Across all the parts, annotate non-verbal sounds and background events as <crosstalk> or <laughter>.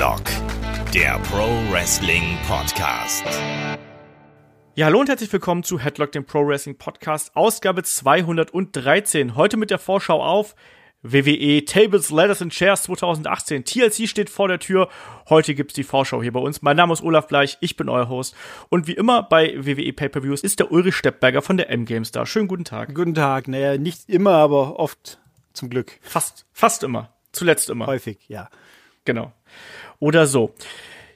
Headlock, der Pro Wrestling Podcast. Ja, hallo und herzlich willkommen zu Headlock, dem Pro Wrestling Podcast, Ausgabe 213. Heute mit der Vorschau auf WWE Tables, Ladders and Chairs 2018. TLC steht vor der Tür. Heute gibt's die Vorschau hier bei uns. Mein Name ist Olaf Bleich, ich bin euer Host. Und wie immer bei WWE Pay-Per-Views ist der Ulrich Steppberger von der M-Games da. Schönen guten Tag. Guten Tag. Naja, nicht immer, aber oft zum Glück. Fast, fast immer. Zuletzt immer. Häufig, ja. Genau. Oder so.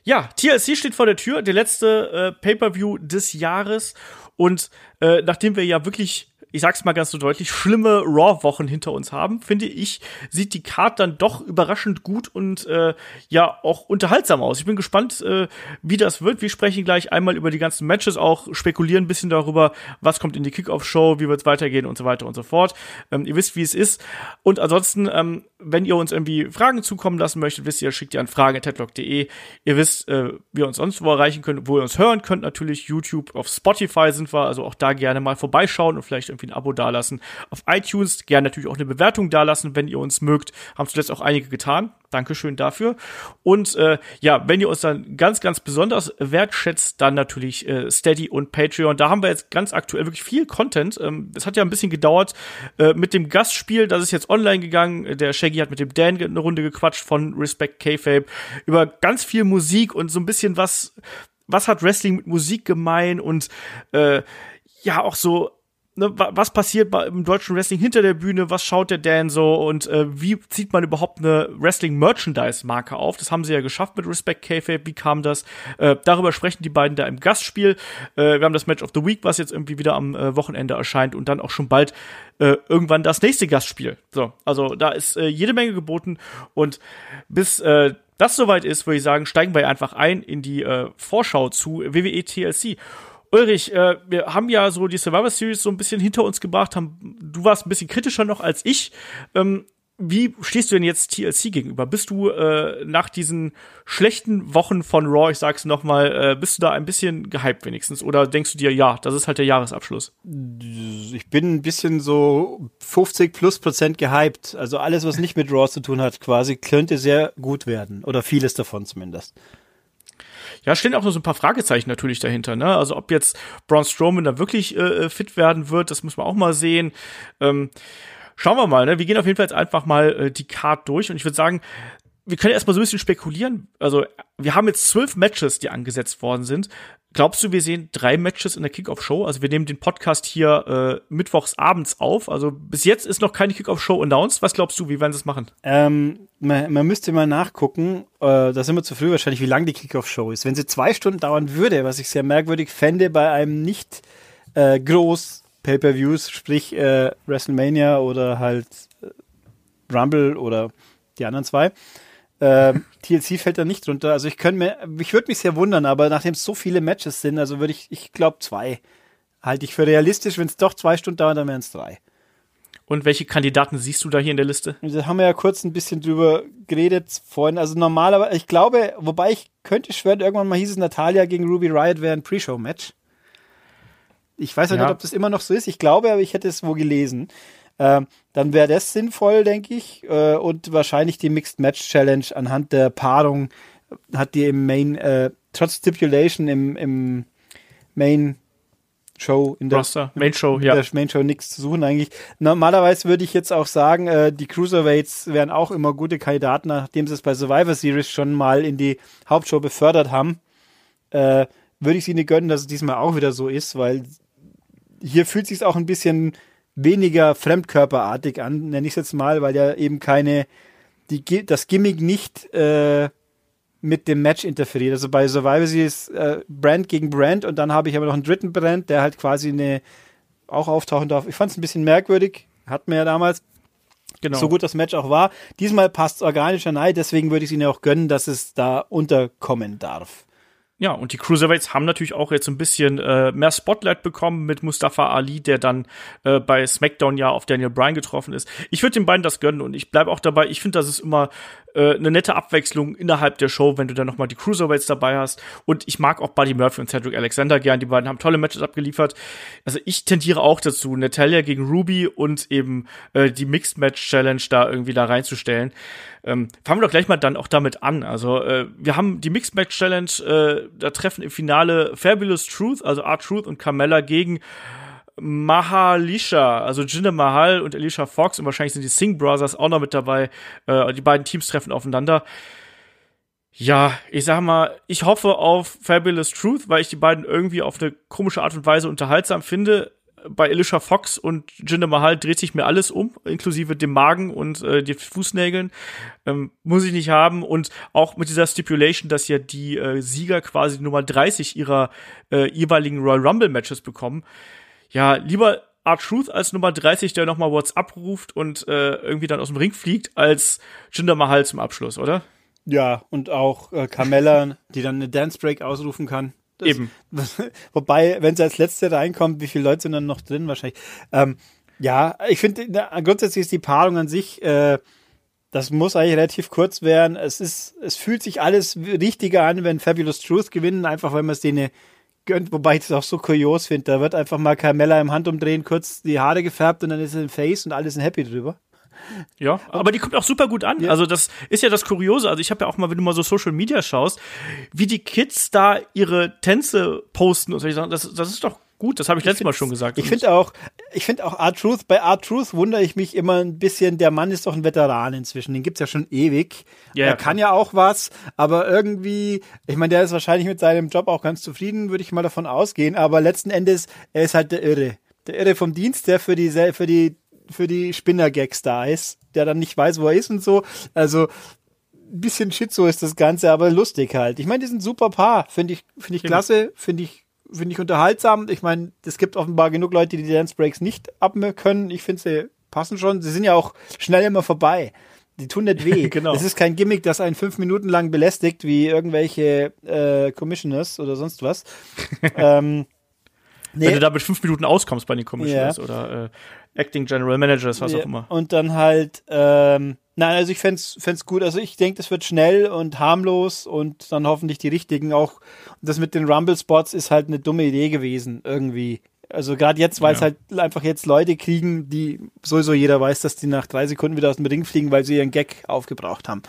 Ja, TLC steht vor der Tür, der letzte äh, Pay-per-View des Jahres. Und äh, nachdem wir ja wirklich ich sag's mal ganz so deutlich, schlimme Raw-Wochen hinter uns haben, finde ich, sieht die Card dann doch überraschend gut und äh, ja auch unterhaltsam aus. Ich bin gespannt, äh, wie das wird. Wir sprechen gleich einmal über die ganzen Matches, auch spekulieren ein bisschen darüber, was kommt in die Kickoff-Show, wie wird's weitergehen und so weiter und so fort. Ähm, ihr wisst, wie es ist. Und ansonsten, ähm, wenn ihr uns irgendwie Fragen zukommen lassen möchtet, wisst ihr, schickt ihr an fragen.tedlock.de. Ihr wisst, äh, wie ihr uns sonst wo erreichen könnt, wo ihr uns hören könnt. Natürlich YouTube, auf Spotify sind wir, also auch da gerne mal vorbeischauen und vielleicht irgendwie ein Abo dalassen. Auf iTunes gerne natürlich auch eine Bewertung dalassen, wenn ihr uns mögt. Haben zuletzt auch einige getan. Dankeschön dafür. Und äh, ja, wenn ihr uns dann ganz, ganz besonders wertschätzt, dann natürlich äh, Steady und Patreon. Da haben wir jetzt ganz aktuell wirklich viel Content. Ähm, es hat ja ein bisschen gedauert äh, mit dem Gastspiel. Das ist jetzt online gegangen. Der Shaggy hat mit dem Dan eine Runde gequatscht von Respect K-Fape über ganz viel Musik und so ein bisschen was, was hat Wrestling mit Musik gemein und äh, ja auch so ne, was passiert im deutschen Wrestling hinter der Bühne, was schaut der Dan so und äh, wie zieht man überhaupt eine Wrestling-Merchandise-Marke auf? Das haben sie ja geschafft mit Respect Kayfabe, wie kam das? Äh, darüber sprechen die beiden da im Gastspiel. Äh, wir haben das Match of the Week, was jetzt irgendwie wieder am äh, Wochenende erscheint und dann auch schon bald äh, irgendwann das nächste Gastspiel. So, also da ist äh, jede Menge geboten und bis äh, das soweit ist, würde ich sagen, steigen wir einfach ein in die äh, Vorschau zu WWE TLC. Ulrich, äh, wir haben ja so die Survivor Series so ein bisschen hinter uns gebracht. Haben, du warst ein bisschen kritischer noch als ich. Ähm, wie stehst du denn jetzt TLC gegenüber? Bist du äh, nach diesen schlechten Wochen von Raw, ich sag's nochmal, äh, bist du da ein bisschen gehypt wenigstens? Oder denkst du dir, ja, das ist halt der Jahresabschluss? Ich bin ein bisschen so 50 plus Prozent gehypt. Also alles, was nicht mit Raw zu tun hat, quasi, könnte sehr gut werden. Oder vieles davon zumindest. Ja, stehen auch noch so ein paar Fragezeichen natürlich dahinter, ne? Also ob jetzt Braun Strowman da wirklich äh, fit werden wird, das muss man auch mal sehen. Ähm, schauen wir mal, ne? Wir gehen auf jeden Fall jetzt einfach mal äh, die Card durch und ich würde sagen, wir können erstmal so ein bisschen spekulieren. Also, wir haben jetzt zwölf Matches, die angesetzt worden sind. Glaubst du, wir sehen drei Matches in der Kickoff-Show? Also wir nehmen den Podcast hier äh, mittwochs abends auf. Also bis jetzt ist noch keine Kickoff-Show announced. Was glaubst du, wie werden sie es machen? Ähm, man, man müsste mal nachgucken. Äh, da sind wir zu früh wahrscheinlich, wie lang die Kickoff-Show ist. Wenn sie zwei Stunden dauern würde, was ich sehr merkwürdig fände bei einem nicht äh, groß Pay-per-Views, sprich äh, WrestleMania oder halt äh, Rumble oder die anderen zwei, äh, TLC fällt da nicht drunter. Also ich könnte mir, ich würde mich sehr wundern, aber nachdem es so viele Matches sind, also würde ich, ich glaube zwei. Halte ich für realistisch, wenn es doch zwei Stunden dauert, dann wären es drei. Und welche Kandidaten siehst du da hier in der Liste? Da haben wir ja kurz ein bisschen drüber geredet vorhin. Also normalerweise, ich glaube, wobei ich könnte schwören, irgendwann mal hieß es, Natalia gegen Ruby Riot wäre ein Pre-Show-Match. Ich weiß ja, nicht, ob das immer noch so ist. Ich glaube, aber ich hätte es wo gelesen. Ähm, dann wäre das sinnvoll, denke ich. Äh, und wahrscheinlich die Mixed Match Challenge anhand der Paarung hat die im Main, äh, trotz Stipulation im, im Main Show, in der, Roster, Main Show, ja. der Main Show nichts zu suchen eigentlich. Normalerweise würde ich jetzt auch sagen, äh, die Cruiserweights wären auch immer gute Kandidaten, nachdem sie es bei Survivor Series schon mal in die Hauptshow befördert haben. Äh, würde ich sie nicht gönnen, dass es diesmal auch wieder so ist, weil hier fühlt sich auch ein bisschen weniger fremdkörperartig an, nenne ich es jetzt mal, weil ja eben keine, die, das Gimmick nicht äh, mit dem Match interferiert. Also bei Survivor Series äh, Brand gegen Brand und dann habe ich aber noch einen dritten Brand, der halt quasi eine auch auftauchen darf. Ich fand es ein bisschen merkwürdig, hatten wir ja damals. Genau. So gut das Match auch war. Diesmal passt es organischer nein, deswegen würde ich es ihnen auch gönnen, dass es da unterkommen darf. Ja, und die Cruiserweights haben natürlich auch jetzt ein bisschen äh, mehr Spotlight bekommen mit Mustafa Ali, der dann äh, bei SmackDown ja auf Daniel Bryan getroffen ist. Ich würde den beiden das gönnen und ich bleibe auch dabei. Ich finde, das ist immer äh, eine nette Abwechslung innerhalb der Show, wenn du dann nochmal die Cruiserweights dabei hast. Und ich mag auch Buddy Murphy und Cedric Alexander gern. Die beiden haben tolle Matches abgeliefert. Also ich tendiere auch dazu, Natalia gegen Ruby und eben äh, die Mixed Match Challenge da irgendwie da reinzustellen. Ähm, fangen wir doch gleich mal dann auch damit an. Also äh, wir haben die Mixed Match Challenge, äh, da treffen im Finale Fabulous Truth, also R-Truth und Carmella gegen Mahalisha, also Jinder Mahal und Alicia Fox und wahrscheinlich sind die Singh Brothers auch noch mit dabei. Äh, die beiden Teams treffen aufeinander. Ja, ich sag mal, ich hoffe auf Fabulous Truth, weil ich die beiden irgendwie auf eine komische Art und Weise unterhaltsam finde. Bei Alicia Fox und Jinder Mahal dreht sich mir alles um, inklusive dem Magen und äh, die Fußnägeln. Ähm, muss ich nicht haben. Und auch mit dieser Stipulation, dass ja die äh, Sieger quasi Nummer 30 ihrer äh, jeweiligen Royal Rumble Matches bekommen ja, lieber Art Truth als Nummer 30, der nochmal WhatsApp ruft und äh, irgendwie dann aus dem Ring fliegt, als Jinder Mahal zum Abschluss, oder? Ja, und auch äh, Carmella, die dann eine Dance Break ausrufen kann. Das, Eben. <laughs> wobei, wenn sie als Letzte reinkommt, wie viele Leute sind dann noch drin wahrscheinlich? Ähm, ja, ich finde, grundsätzlich ist die Paarung an sich, äh, das muss eigentlich relativ kurz werden. Es ist, es fühlt sich alles richtiger an, wenn Fabulous Truth gewinnen, einfach weil man es denen gönnt, wobei ich das auch so kurios finde. Da wird einfach mal Carmella im Handumdrehen kurz die Haare gefärbt und dann ist er im Face und alle sind happy drüber. Ja, aber die kommt auch super gut an. Ja. Also das ist ja das Kuriose. Also ich habe ja auch mal, wenn du mal so Social Media schaust, wie die Kids da ihre Tänze posten und so. Das, das ist doch gut, das habe ich, ich letztes Mal schon gesagt. Ich finde auch, ich finde auch Art Truth, bei Art Truth wundere ich mich immer ein bisschen, der Mann ist doch ein Veteran inzwischen, den gibt's ja schon ewig. Ja, er kann ja auch was, aber irgendwie, ich meine, der ist wahrscheinlich mit seinem Job auch ganz zufrieden, würde ich mal davon ausgehen, aber letzten Endes, er ist halt der Irre. Der Irre vom Dienst, der für die, für die, für die Spinner-Gags da ist, der dann nicht weiß, wo er ist und so. Also, ein bisschen Schizo ist das Ganze, aber lustig halt. Ich meine, die sind super Paar. Finde ich, finde ich genau. klasse, finde ich finde ich unterhaltsam. Ich meine, es gibt offenbar genug Leute, die die Dance Breaks nicht ab können. Ich finde, sie passen schon. Sie sind ja auch schnell immer vorbei. Die tun nicht weh. <laughs> genau. Es ist kein Gimmick, das einen fünf Minuten lang belästigt, wie irgendwelche äh, Commissioners oder sonst was. <laughs> ähm, nee. Wenn du da mit fünf Minuten auskommst bei den Commissioners yeah. oder äh, Acting General Managers, was yeah. auch immer. Und dann halt, ähm, Nein, also ich fände es gut. Also ich denke, das wird schnell und harmlos und dann hoffentlich die richtigen auch. Das mit den Rumble-Spots ist halt eine dumme Idee gewesen, irgendwie. Also gerade jetzt, weil es ja. halt einfach jetzt Leute kriegen, die sowieso jeder weiß, dass die nach drei Sekunden wieder aus dem Ring fliegen, weil sie ihren Gag aufgebraucht haben.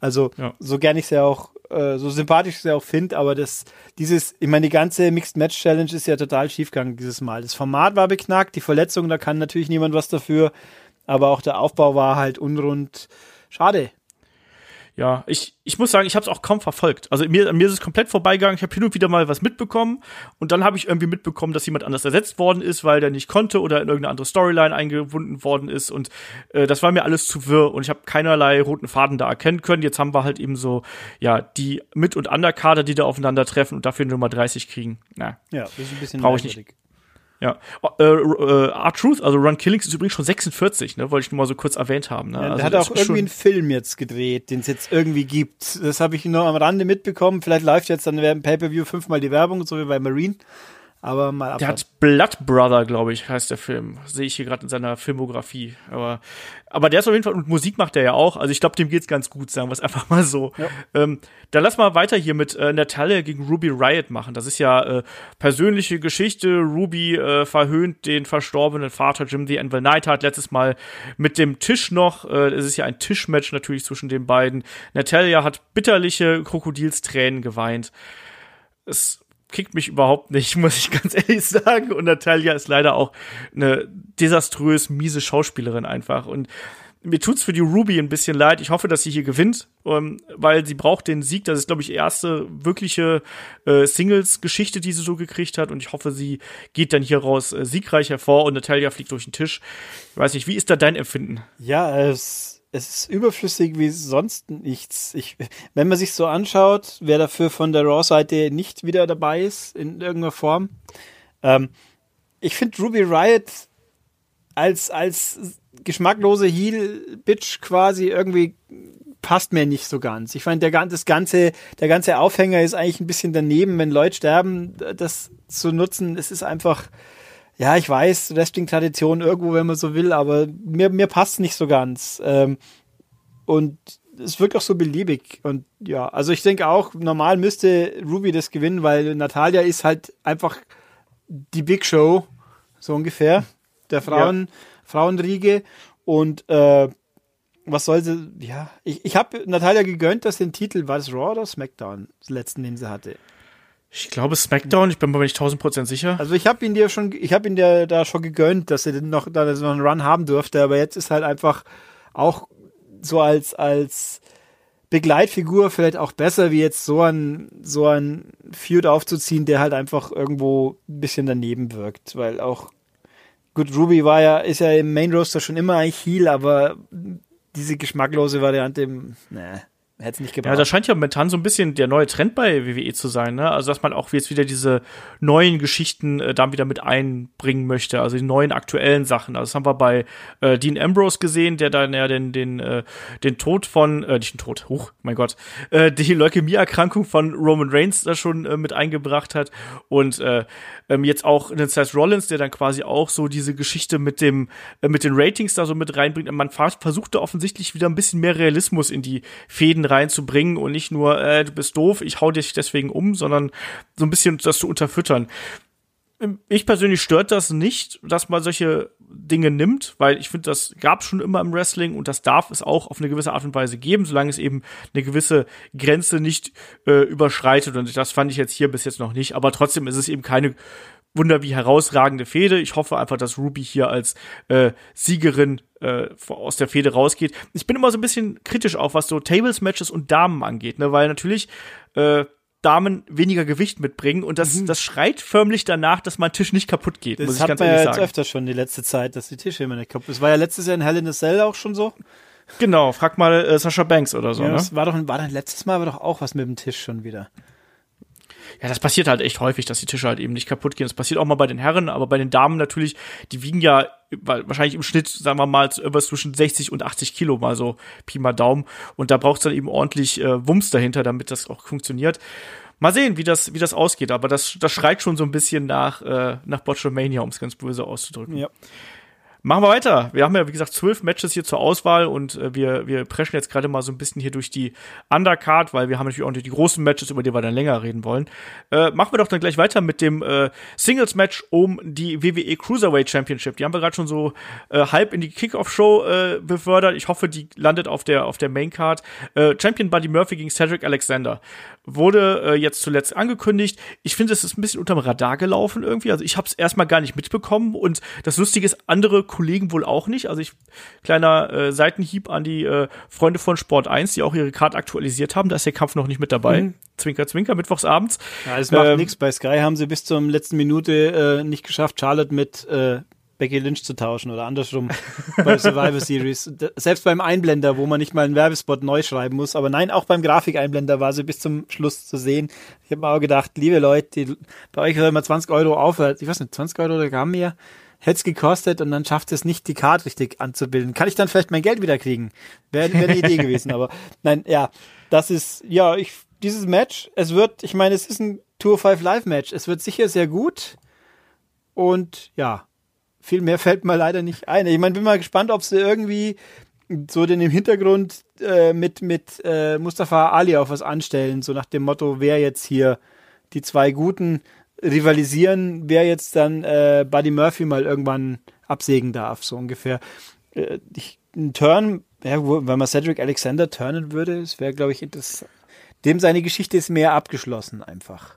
Also ja. so gern ich es ja auch, äh, so sympathisch ich es auch finde, aber das, dieses, ich meine, die ganze Mixed Match Challenge ist ja total schiefgegangen dieses Mal. Das Format war beknackt, die Verletzung, da kann natürlich niemand was dafür aber auch der Aufbau war halt unrund. Schade. Ja, ich, ich muss sagen, ich habe es auch kaum verfolgt. Also mir, mir ist es komplett vorbeigegangen. Ich habe hin und wieder mal was mitbekommen und dann habe ich irgendwie mitbekommen, dass jemand anders ersetzt worden ist, weil der nicht konnte oder in irgendeine andere Storyline eingebunden worden ist und äh, das war mir alles zu wirr und ich habe keinerlei roten Faden da erkennen können. Jetzt haben wir halt eben so, ja, die Mit- und Underkader, die da aufeinandertreffen und dafür Nummer 30 kriegen. Na, ja, das ist ein bisschen brauche ich nicht. Ja. Äh, äh, R-Truth, also Run Killings, ist übrigens schon 46, ne? Wollte ich nur mal so kurz erwähnt haben. Ne? Ja, also der hat auch irgendwie einen Film jetzt gedreht, den es jetzt irgendwie gibt. Das habe ich nur am Rande mitbekommen. Vielleicht läuft jetzt dann während Pay-Per-View fünfmal die Werbung, so wie bei Marine. Aber mal Der hat Blood Brother, glaube ich, heißt der Film. Sehe ich hier gerade in seiner Filmografie. Aber, aber der ist auf jeden Fall, und Musik macht er ja auch. Also ich glaube, dem geht's ganz gut, sagen wir es einfach mal so. Ja. Ähm, dann lass mal weiter hier mit äh, Natalia gegen Ruby Riot machen. Das ist ja äh, persönliche Geschichte. Ruby äh, verhöhnt den verstorbenen Vater Jim the Anvil Knight hat letztes Mal mit dem Tisch noch. Äh, es ist ja ein Tischmatch natürlich zwischen den beiden. Natalia hat bitterliche Krokodilstränen geweint. Es kickt mich überhaupt nicht, <laughs> muss ich ganz ehrlich sagen. Und Natalia ist leider auch eine desaströs miese Schauspielerin einfach. Und mir tut's für die Ruby ein bisschen leid. Ich hoffe, dass sie hier gewinnt, ähm, weil sie braucht den Sieg. Das ist, glaube ich, erste wirkliche äh, Singles-Geschichte, die sie so gekriegt hat. Und ich hoffe, sie geht dann hier raus äh, siegreich hervor und Natalia fliegt durch den Tisch. Ich weiß nicht, wie ist da dein Empfinden? Ja, es es ist überflüssig wie sonst nichts. Ich, wenn man sich so anschaut, wer dafür von der Raw-Seite nicht wieder dabei ist, in irgendeiner Form. Ähm, ich finde Ruby Riot als, als geschmacklose Heel-Bitch quasi irgendwie passt mir nicht so ganz. Ich fand, der, das ganze, der ganze Aufhänger ist eigentlich ein bisschen daneben, wenn Leute sterben, das zu nutzen. Es ist einfach, ja, ich weiß, Wrestling-Tradition irgendwo, wenn man so will, aber mir, mir passt nicht so ganz. Ähm, und es wirkt auch so beliebig. Und ja, also ich denke auch, normal müsste Ruby das gewinnen, weil Natalia ist halt einfach die Big Show, so ungefähr, der Frauen, ja. Frauenriege. Und äh, was soll sie, ja, ich, ich habe Natalia gegönnt, dass den Titel, war das Raw oder SmackDown, das letzten, den sie hatte? Ich glaube SmackDown, ich bin mir nicht 1000% sicher. Also ich habe ihn dir schon, ich habe ihn dir da schon gegönnt, dass er noch, dass er noch einen Run haben durfte, aber jetzt ist halt einfach auch so als, als Begleitfigur vielleicht auch besser, wie jetzt so ein, so ein Feud aufzuziehen, der halt einfach irgendwo ein bisschen daneben wirkt, weil auch Gut, Ruby war ja, ist ja im Main Roster schon immer eigentlich Heal, aber diese geschmacklose Variante, ne, hätte es nicht gebraucht. Ja, das scheint ja momentan so ein bisschen der neue Trend bei WWE zu sein, ne? Also, dass man auch jetzt wieder diese neuen Geschichten äh, dann wieder mit einbringen möchte, also die neuen aktuellen Sachen. Also, das haben wir bei äh, Dean Ambrose gesehen, der dann ja den, den, äh, den Tod von, äh, nicht den Tod, huch, mein Gott, äh, die Leukämie-Erkrankung von Roman Reigns da schon äh, mit eingebracht hat. Und äh, ähm, jetzt auch einen Seth Rollins, der dann quasi auch so diese Geschichte mit dem, äh, mit den Ratings da so mit reinbringt. Man versucht da offensichtlich wieder ein bisschen mehr Realismus in die Fäden reinzubringen und nicht nur, äh, du bist doof, ich hau dich deswegen um, sondern so ein bisschen das zu unterfüttern. Ähm, ich persönlich stört das nicht, dass man solche Dinge nimmt, weil ich finde, das gab schon immer im Wrestling und das darf es auch auf eine gewisse Art und Weise geben, solange es eben eine gewisse Grenze nicht äh, überschreitet. Und das fand ich jetzt hier bis jetzt noch nicht. Aber trotzdem ist es eben keine Wunder herausragende Fehde. Ich hoffe einfach, dass Ruby hier als äh, Siegerin äh, aus der Fehde rausgeht. Ich bin immer so ein bisschen kritisch auch, was so Tables-Matches und Damen angeht, ne? weil natürlich äh, Damen weniger Gewicht mitbringen und das, mhm. das schreit förmlich danach, dass mein Tisch nicht kaputt geht. Das muss ich hat ganz man ja jetzt öfter schon die letzte Zeit, dass die Tische immer nicht kaputt. Es war ja letztes Jahr in Hell in a Cell auch schon so. Genau, frag mal äh, Sascha Banks oder so. Ja, ne? das war doch, war doch letztes Mal war doch auch was mit dem Tisch schon wieder ja, das passiert halt echt häufig, dass die Tische halt eben nicht kaputt gehen. Das passiert auch mal bei den Herren, aber bei den Damen natürlich, die wiegen ja wahrscheinlich im Schnitt, sagen wir mal, irgendwas zwischen 60 und 80 Kilo, mal so Pi mal Daumen. Und da braucht es dann eben ordentlich äh, Wumms dahinter, damit das auch funktioniert. Mal sehen, wie das, wie das ausgeht, aber das, das schreit schon so ein bisschen nach, äh, nach Botchamania, um es ganz böse auszudrücken. Ja. Machen wir weiter. Wir haben ja, wie gesagt, zwölf Matches hier zur Auswahl und äh, wir, wir preschen jetzt gerade mal so ein bisschen hier durch die Undercard, weil wir haben natürlich auch die großen Matches, über die wir dann länger reden wollen. Äh, machen wir doch dann gleich weiter mit dem äh, Singles-Match um die WWE Cruiserweight Championship. Die haben wir gerade schon so äh, halb in die Kickoff-Show äh, befördert. Ich hoffe, die landet auf der, auf der Main-Card. Äh, Champion Buddy Murphy gegen Cedric Alexander wurde äh, jetzt zuletzt angekündigt. Ich finde, es ist ein bisschen unterm Radar gelaufen irgendwie. Also ich habe es erstmal gar nicht mitbekommen und das Lustige ist, andere Kollegen wohl auch nicht. Also ich kleiner äh, Seitenhieb an die äh, Freunde von Sport 1, die auch ihre Karte aktualisiert haben. Da ist der Kampf noch nicht mit dabei. Mhm. Zwinker, zwinker, mittwochsabends. Ja, es macht ähm, nichts. Bei Sky haben sie bis zur letzten Minute äh, nicht geschafft, Charlotte mit äh, Becky Lynch zu tauschen oder andersrum bei Survivor <laughs> Series. Selbst beim Einblender, wo man nicht mal einen Werbespot neu schreiben muss, aber nein, auch beim Grafikeinblender war sie bis zum Schluss zu sehen. Ich habe mir auch gedacht, liebe Leute, die, bei euch hört immer 20 Euro auf, ich weiß nicht, 20 Euro oder gar mehr, hätte es gekostet und dann schafft es nicht, die Karte richtig anzubilden. Kann ich dann vielleicht mein Geld wieder kriegen? Wäre wär eine Idee gewesen, aber <laughs> nein, ja, das ist, ja, ich, dieses Match, es wird, ich meine, es ist ein Tour 5 Live Match, es wird sicher sehr gut und ja, viel mehr fällt mir leider nicht ein. Ich meine, bin mal gespannt, ob sie irgendwie so den im Hintergrund äh, mit, mit äh, Mustafa Ali auf was anstellen, so nach dem Motto, wer jetzt hier die zwei Guten rivalisieren, wer jetzt dann äh, Buddy Murphy mal irgendwann absägen darf, so ungefähr. Äh, ich, ein Turn, ja, wenn man Cedric Alexander turnen würde, das wäre, glaube ich, interessant. Dem seine Geschichte ist mehr abgeschlossen einfach.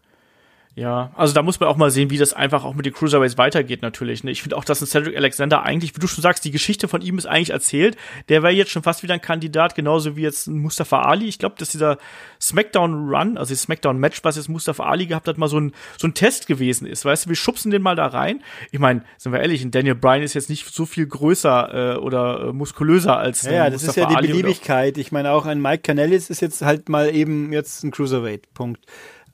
Ja, also da muss man auch mal sehen, wie das einfach auch mit den Cruiserweights weitergeht natürlich. Ne? Ich finde auch, dass ein Cedric Alexander eigentlich, wie du schon sagst, die Geschichte von ihm ist eigentlich erzählt. Der wäre jetzt schon fast wieder ein Kandidat, genauso wie jetzt ein Mustafa Ali. Ich glaube, dass dieser Smackdown Run, also das Smackdown Match, was jetzt Mustafa Ali gehabt hat, mal so ein, so ein Test gewesen ist. Weißt du, wir schubsen den mal da rein. Ich meine, sind wir ehrlich, ein Daniel Bryan ist jetzt nicht so viel größer äh, oder äh, muskulöser als Ja, ja das Mustafa ist ja die Ali Beliebigkeit. Ich meine, auch ein Mike Canellis ist jetzt halt mal eben jetzt ein Cruiserweight. Punkt.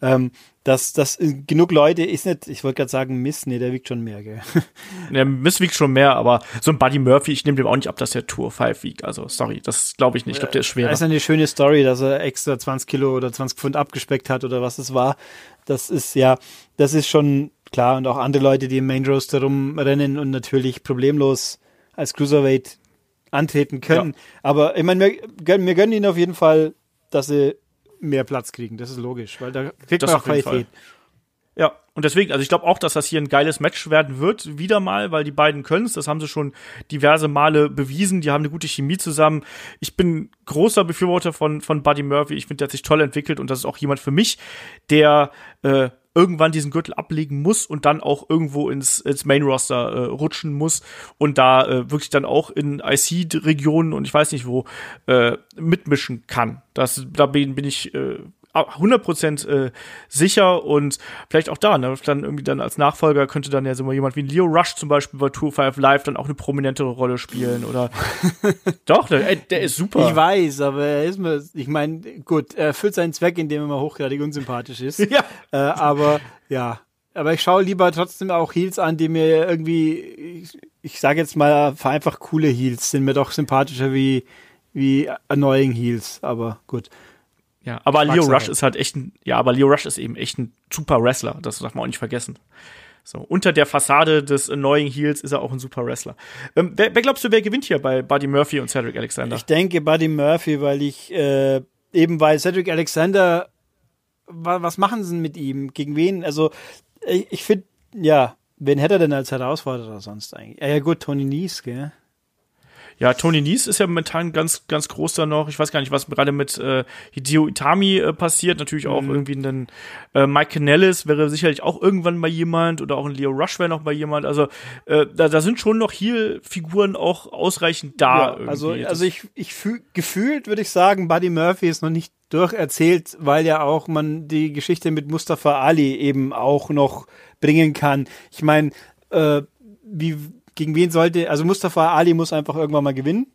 Ähm, dass das genug Leute ist nicht, ich wollte gerade sagen Miss, nee, der wiegt schon mehr, gell? <laughs> Der Miss wiegt schon mehr, aber so ein Buddy Murphy, ich nehme dem auch nicht ab, dass der Tour 5 wiegt. Also, sorry, das glaube ich nicht. Ich glaube, der ist schwerer. Das ist eine schöne Story, dass er extra 20 Kilo oder 20 Pfund abgespeckt hat oder was es war. Das ist ja, das ist schon klar und auch andere Leute, die im Main Roaster rumrennen und natürlich problemlos als Cruiserweight antreten können. Ja. Aber ich meine, wir, wir gönnen ihnen auf jeden Fall, dass sie mehr Platz kriegen. Das ist logisch, weil da kriegt das man auch Qualität. Ja, und deswegen, also ich glaube auch, dass das hier ein geiles Match werden wird, wieder mal, weil die beiden können es. Das haben sie schon diverse Male bewiesen. Die haben eine gute Chemie zusammen. Ich bin großer Befürworter von, von Buddy Murphy. Ich finde, der hat sich toll entwickelt und das ist auch jemand für mich, der äh, irgendwann diesen Gürtel ablegen muss und dann auch irgendwo ins, ins Main Roster äh, rutschen muss und da äh, wirklich dann auch in IC-Regionen und ich weiß nicht wo äh, mitmischen kann. Das, da bin, bin ich äh, 100% äh, sicher und vielleicht auch da, ne, dann irgendwie dann als Nachfolger könnte dann ja so mal jemand wie Leo Rush zum Beispiel bei Tour 5 Live dann auch eine prominentere Rolle spielen oder <laughs> doch, der, der, ist super. Ich weiß, aber er ist mir, ich meine, gut, er erfüllt seinen Zweck, indem er mal hochgradig unsympathisch ist. <laughs> Ja. Äh, aber ja, aber ich schaue lieber trotzdem auch Heels an, die mir irgendwie, ich, ich sage jetzt mal einfach coole Heels, sind mir doch sympathischer wie wie annoying Heels, aber gut. Ja, aber Leo Rush ist halt echt ein, ja, aber Leo Rush ist eben echt ein super Wrestler. Das darf man auch nicht vergessen. So, unter der Fassade des Annoying Heels ist er auch ein super Wrestler. Ähm, wer, wer, glaubst du, wer gewinnt hier bei Buddy Murphy und Cedric Alexander? Ich denke Buddy Murphy, weil ich, äh, eben weil Cedric Alexander, was machen sie mit ihm? Gegen wen? Also, ich, ich finde, ja, wen hätte er denn als Herausforderer sonst eigentlich? Ja, gut, Tony Nies, gell? Ja, Tony Nies ist ja momentan ganz, ganz groß da noch. Ich weiß gar nicht, was gerade mit äh, Hideo Itami äh, passiert. Natürlich auch mhm. irgendwie ein äh, Mike Canellis wäre sicherlich auch irgendwann mal jemand oder auch ein Leo Rush wäre noch mal jemand. Also äh, da, da sind schon noch hier Figuren auch ausreichend da. Ja, also, also ich, ich fühl, gefühlt würde ich sagen, Buddy Murphy ist noch nicht durcherzählt, weil ja auch man die Geschichte mit Mustafa Ali eben auch noch bringen kann. Ich meine, äh, wie gegen wen sollte, also Mustafa Ali muss einfach irgendwann mal gewinnen.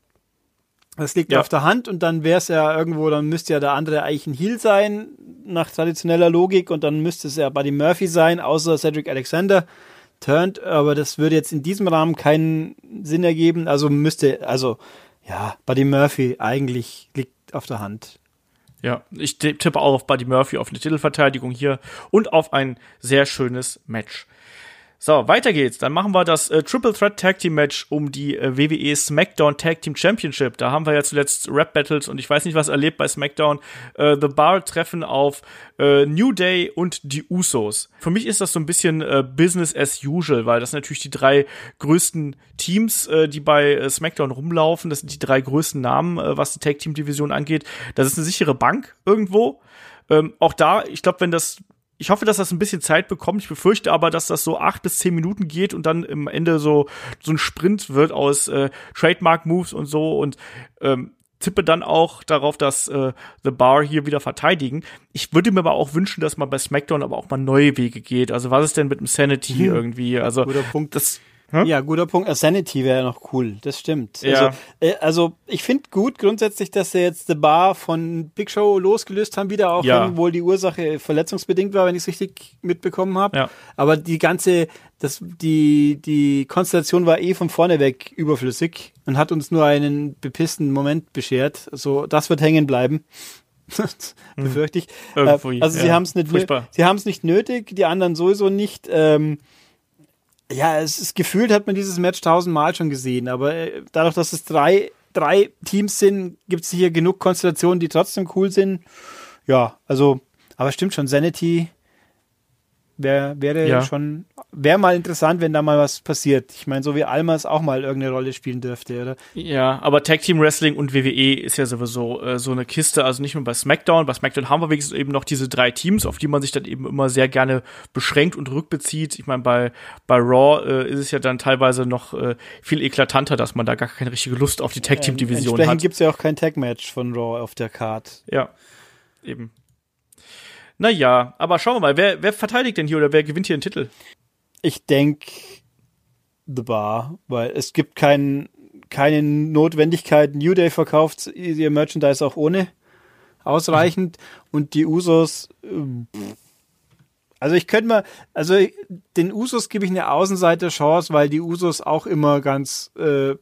Das liegt ja. auf der Hand und dann wäre es ja irgendwo, dann müsste ja der andere eigentlich ein Heel sein, nach traditioneller Logik, und dann müsste es ja Buddy Murphy sein, außer Cedric Alexander turned, aber das würde jetzt in diesem Rahmen keinen Sinn ergeben. Also müsste, also ja, Buddy Murphy eigentlich liegt auf der Hand. Ja, ich tippe auch auf Buddy Murphy auf eine Titelverteidigung hier und auf ein sehr schönes Match. So, weiter geht's. Dann machen wir das äh, Triple Threat Tag Team Match um die äh, WWE SmackDown Tag Team Championship. Da haben wir ja zuletzt Rap Battles und ich weiß nicht, was erlebt bei SmackDown. Äh, The Bar treffen auf äh, New Day und die Usos. Für mich ist das so ein bisschen äh, Business as usual, weil das sind natürlich die drei größten Teams, äh, die bei SmackDown rumlaufen. Das sind die drei größten Namen, was die Tag Team Division angeht. Das ist eine sichere Bank irgendwo. Ähm, auch da, ich glaube, wenn das ich hoffe, dass das ein bisschen Zeit bekommt. Ich befürchte aber, dass das so acht bis zehn Minuten geht und dann im Ende so so ein Sprint wird aus äh, Trademark Moves und so und ähm, tippe dann auch darauf, dass äh, The Bar hier wieder verteidigen. Ich würde mir aber auch wünschen, dass man bei SmackDown aber auch mal neue Wege geht. Also was ist denn mit dem Sanity hm. irgendwie? Also Guter Punkt. das hm? Ja, guter Punkt. Sanity wäre noch cool, das stimmt. Ja. Also, äh, also ich finde gut grundsätzlich, dass sie jetzt The Bar von Big Show losgelöst haben, wieder auch ja. wenn wohl die Ursache verletzungsbedingt war, wenn ich es richtig mitbekommen habe. Ja. Aber die ganze, das, die, die Konstellation war eh von vorne weg überflüssig und hat uns nur einen bepissten Moment beschert. So, das wird hängen bleiben. <laughs> Befürchte ich. Irgendwie, also sie ja. haben es nicht, sie haben es nicht nötig, die anderen sowieso nicht. Ähm, ja, es ist gefühlt, hat man dieses Match tausendmal schon gesehen, aber äh, dadurch, dass es drei, drei Teams sind, gibt es hier genug Konstellationen, die trotzdem cool sind. Ja, also, aber stimmt schon, Sanity Wär, wäre ja. schon, wäre mal interessant, wenn da mal was passiert. Ich meine, so wie Almas auch mal irgendeine Rolle spielen dürfte, oder? Ja, aber Tag Team Wrestling und WWE ist ja sowieso äh, so eine Kiste, also nicht nur bei SmackDown. Bei SmackDown haben wir wenigstens eben noch diese drei Teams, auf die man sich dann eben immer sehr gerne beschränkt und rückbezieht. Ich meine, bei, bei Raw äh, ist es ja dann teilweise noch äh, viel eklatanter, dass man da gar keine richtige Lust auf die Tag Team Division hat. Entsprechend gibt's ja auch kein Tag Match von Raw auf der Card. Ja, eben. Naja, aber schauen wir mal, wer, wer verteidigt denn hier oder wer gewinnt hier den Titel? Ich denke The Bar, weil es gibt kein, keine Notwendigkeit. New Day verkauft ihr Merchandise auch ohne ausreichend und die Usos, äh, Also ich könnte mal, also den Usos gebe ich eine Außenseiter-Chance, weil die Usos auch immer ganz äh,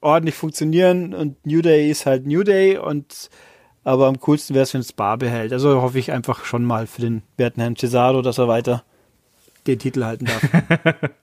ordentlich funktionieren und New Day ist halt New Day und aber am coolsten wäre es, wenn Bar behält. Also hoffe ich einfach schon mal für den werten Herrn Cesaro, dass er weiter den Titel halten darf. <laughs>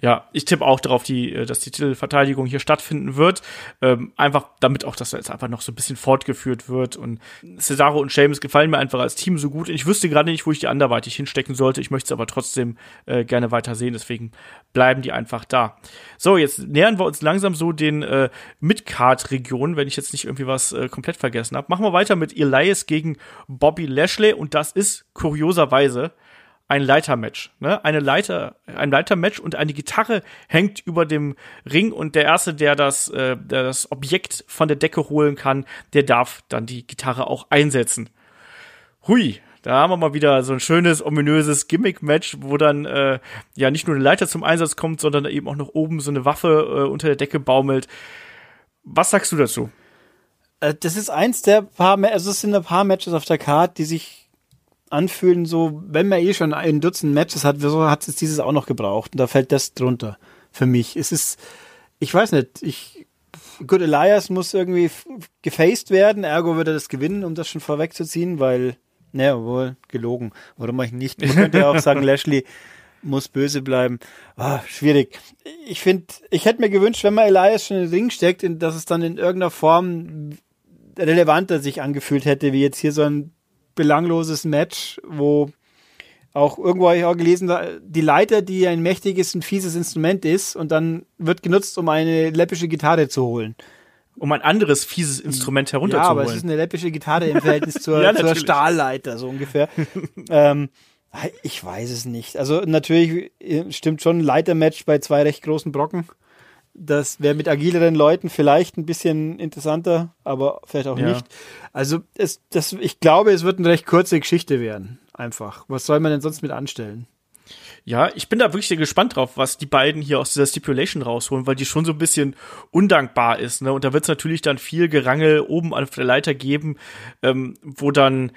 Ja, ich tippe auch darauf, die, äh, dass die Titelverteidigung hier stattfinden wird. Ähm, einfach damit auch, dass jetzt einfach noch so ein bisschen fortgeführt wird. Und Cesaro und Sheamus gefallen mir einfach als Team so gut. Ich wüsste gerade nicht, wo ich die anderweitig hinstecken sollte. Ich möchte es aber trotzdem äh, gerne weiter sehen. Deswegen bleiben die einfach da. So, jetzt nähern wir uns langsam so den äh, Midcard-Regionen, wenn ich jetzt nicht irgendwie was äh, komplett vergessen habe. Machen wir weiter mit Elias gegen Bobby Lashley. Und das ist kurioserweise ein Leitermatch, ne? Eine Leiter, ein Leitermatch und eine Gitarre hängt über dem Ring und der erste, der das, äh, das Objekt von der Decke holen kann, der darf dann die Gitarre auch einsetzen. Hui, da haben wir mal wieder so ein schönes, ominöses Gimmick-Match, wo dann äh, ja nicht nur eine Leiter zum Einsatz kommt, sondern eben auch noch oben so eine Waffe äh, unter der Decke baumelt. Was sagst du dazu? Äh, das ist eins der paar, also es sind ein paar Matches auf der Karte, die sich anfühlen, so, wenn man eh schon ein Dutzend Matches hat, wieso hat es dieses auch noch gebraucht? Und da fällt das drunter für mich. Es ist, ich weiß nicht, ich, Good Elias muss irgendwie gefaced werden, ergo würde er das gewinnen, um das schon vorwegzuziehen, weil, naja, wohl, gelogen. Warum ich nicht? Man könnte ja auch sagen, <laughs> Lashley muss böse bleiben. Ah, schwierig. Ich finde, ich hätte mir gewünscht, wenn man Elias schon in den Ring steckt, dass es dann in irgendeiner Form relevanter sich angefühlt hätte, wie jetzt hier so ein belangloses Match, wo auch irgendwo habe ich auch gelesen, die Leiter, die ein mächtiges und fieses Instrument ist und dann wird genutzt, um eine läppische Gitarre zu holen. Um ein anderes fieses Instrument herunterzuholen. Ja, aber es ist eine läppische Gitarre im Verhältnis zur, <laughs> ja, zur Stahlleiter, so ungefähr. <laughs> ähm, ich weiß es nicht. Also natürlich äh, stimmt schon ein Leitermatch bei zwei recht großen Brocken. Das wäre mit agileren Leuten vielleicht ein bisschen interessanter, aber vielleicht auch ja. nicht. Also es, das, ich glaube, es wird eine recht kurze Geschichte werden. Einfach. Was soll man denn sonst mit anstellen? Ja, ich bin da wirklich sehr gespannt drauf, was die beiden hier aus dieser Stipulation rausholen, weil die schon so ein bisschen undankbar ist. Ne? Und da wird es natürlich dann viel Gerangel oben auf der Leiter geben, ähm, wo dann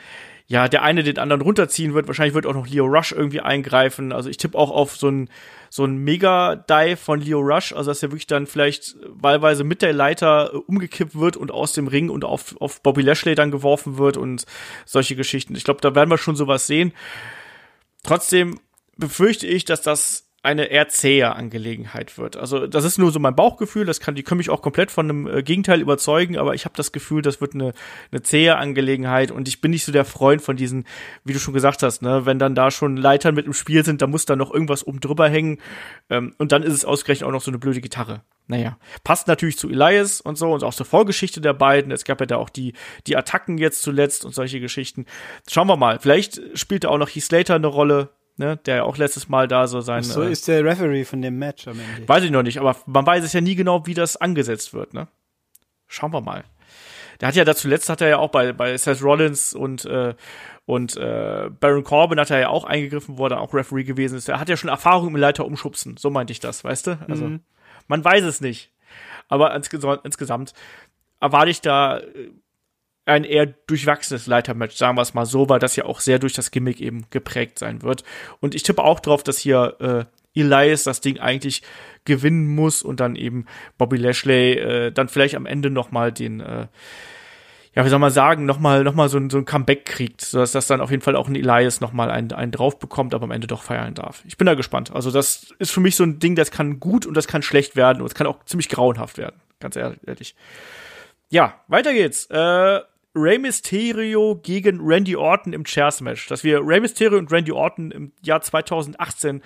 ja, der eine den anderen runterziehen wird. Wahrscheinlich wird auch noch Leo Rush irgendwie eingreifen. Also ich tippe auch auf so ein, so ein Mega-Dive von Leo Rush, also dass er wirklich dann vielleicht wahlweise mit der Leiter äh, umgekippt wird und aus dem Ring und auf, auf Bobby Lashley dann geworfen wird und solche Geschichten. Ich glaube, da werden wir schon sowas sehen. Trotzdem befürchte ich, dass das eine eher zähe Angelegenheit wird. Also das ist nur so mein Bauchgefühl, das kann, die können mich auch komplett von einem äh, Gegenteil überzeugen, aber ich habe das Gefühl, das wird eine, eine zähe Angelegenheit und ich bin nicht so der Freund von diesen, wie du schon gesagt hast, ne, wenn dann da schon Leitern mit im Spiel sind, da muss da noch irgendwas oben drüber hängen ähm, und dann ist es ausgerechnet auch noch so eine blöde Gitarre. Naja, passt natürlich zu Elias und so und auch zur Vorgeschichte der beiden. Es gab ja da auch die, die Attacken jetzt zuletzt und solche Geschichten. Schauen wir mal, vielleicht spielt da auch noch Heath Slater eine Rolle, ne, der ja auch letztes Mal da so sein. So äh, ist der Referee von dem Match am Ende. Weiß ich noch nicht, aber man weiß es ja nie genau, wie das angesetzt wird, ne? Schauen wir mal. Der hat ja da zuletzt hat er ja auch bei, bei Seth Rollins und, äh, und äh, Baron Corbin hat er ja auch eingegriffen, wo er dann auch Referee gewesen ist. Er hat ja schon Erfahrung im Leiter umschubsen, so meinte ich das, weißt du? Also, mhm. man weiß es nicht. Aber insgesamt, insgesamt erwarte ich da äh, ein eher durchwachsenes Leitermatch, sagen wir es mal so, weil das ja auch sehr durch das Gimmick eben geprägt sein wird. Und ich tippe auch drauf, dass hier äh, Elias das Ding eigentlich gewinnen muss und dann eben Bobby Lashley äh, dann vielleicht am Ende noch mal den äh, ja, wie soll man sagen, nochmal noch mal so, ein, so ein Comeback kriegt, sodass das dann auf jeden Fall auch ein Elias nochmal einen, einen drauf bekommt, aber am Ende doch feiern darf. Ich bin da gespannt. Also das ist für mich so ein Ding, das kann gut und das kann schlecht werden und es kann auch ziemlich grauenhaft werden, ganz ehrlich. Ja, weiter geht's. Äh, Rey Mysterio gegen Randy Orton im Chairs Match. Dass wir Rey Mysterio und Randy Orton im Jahr 2018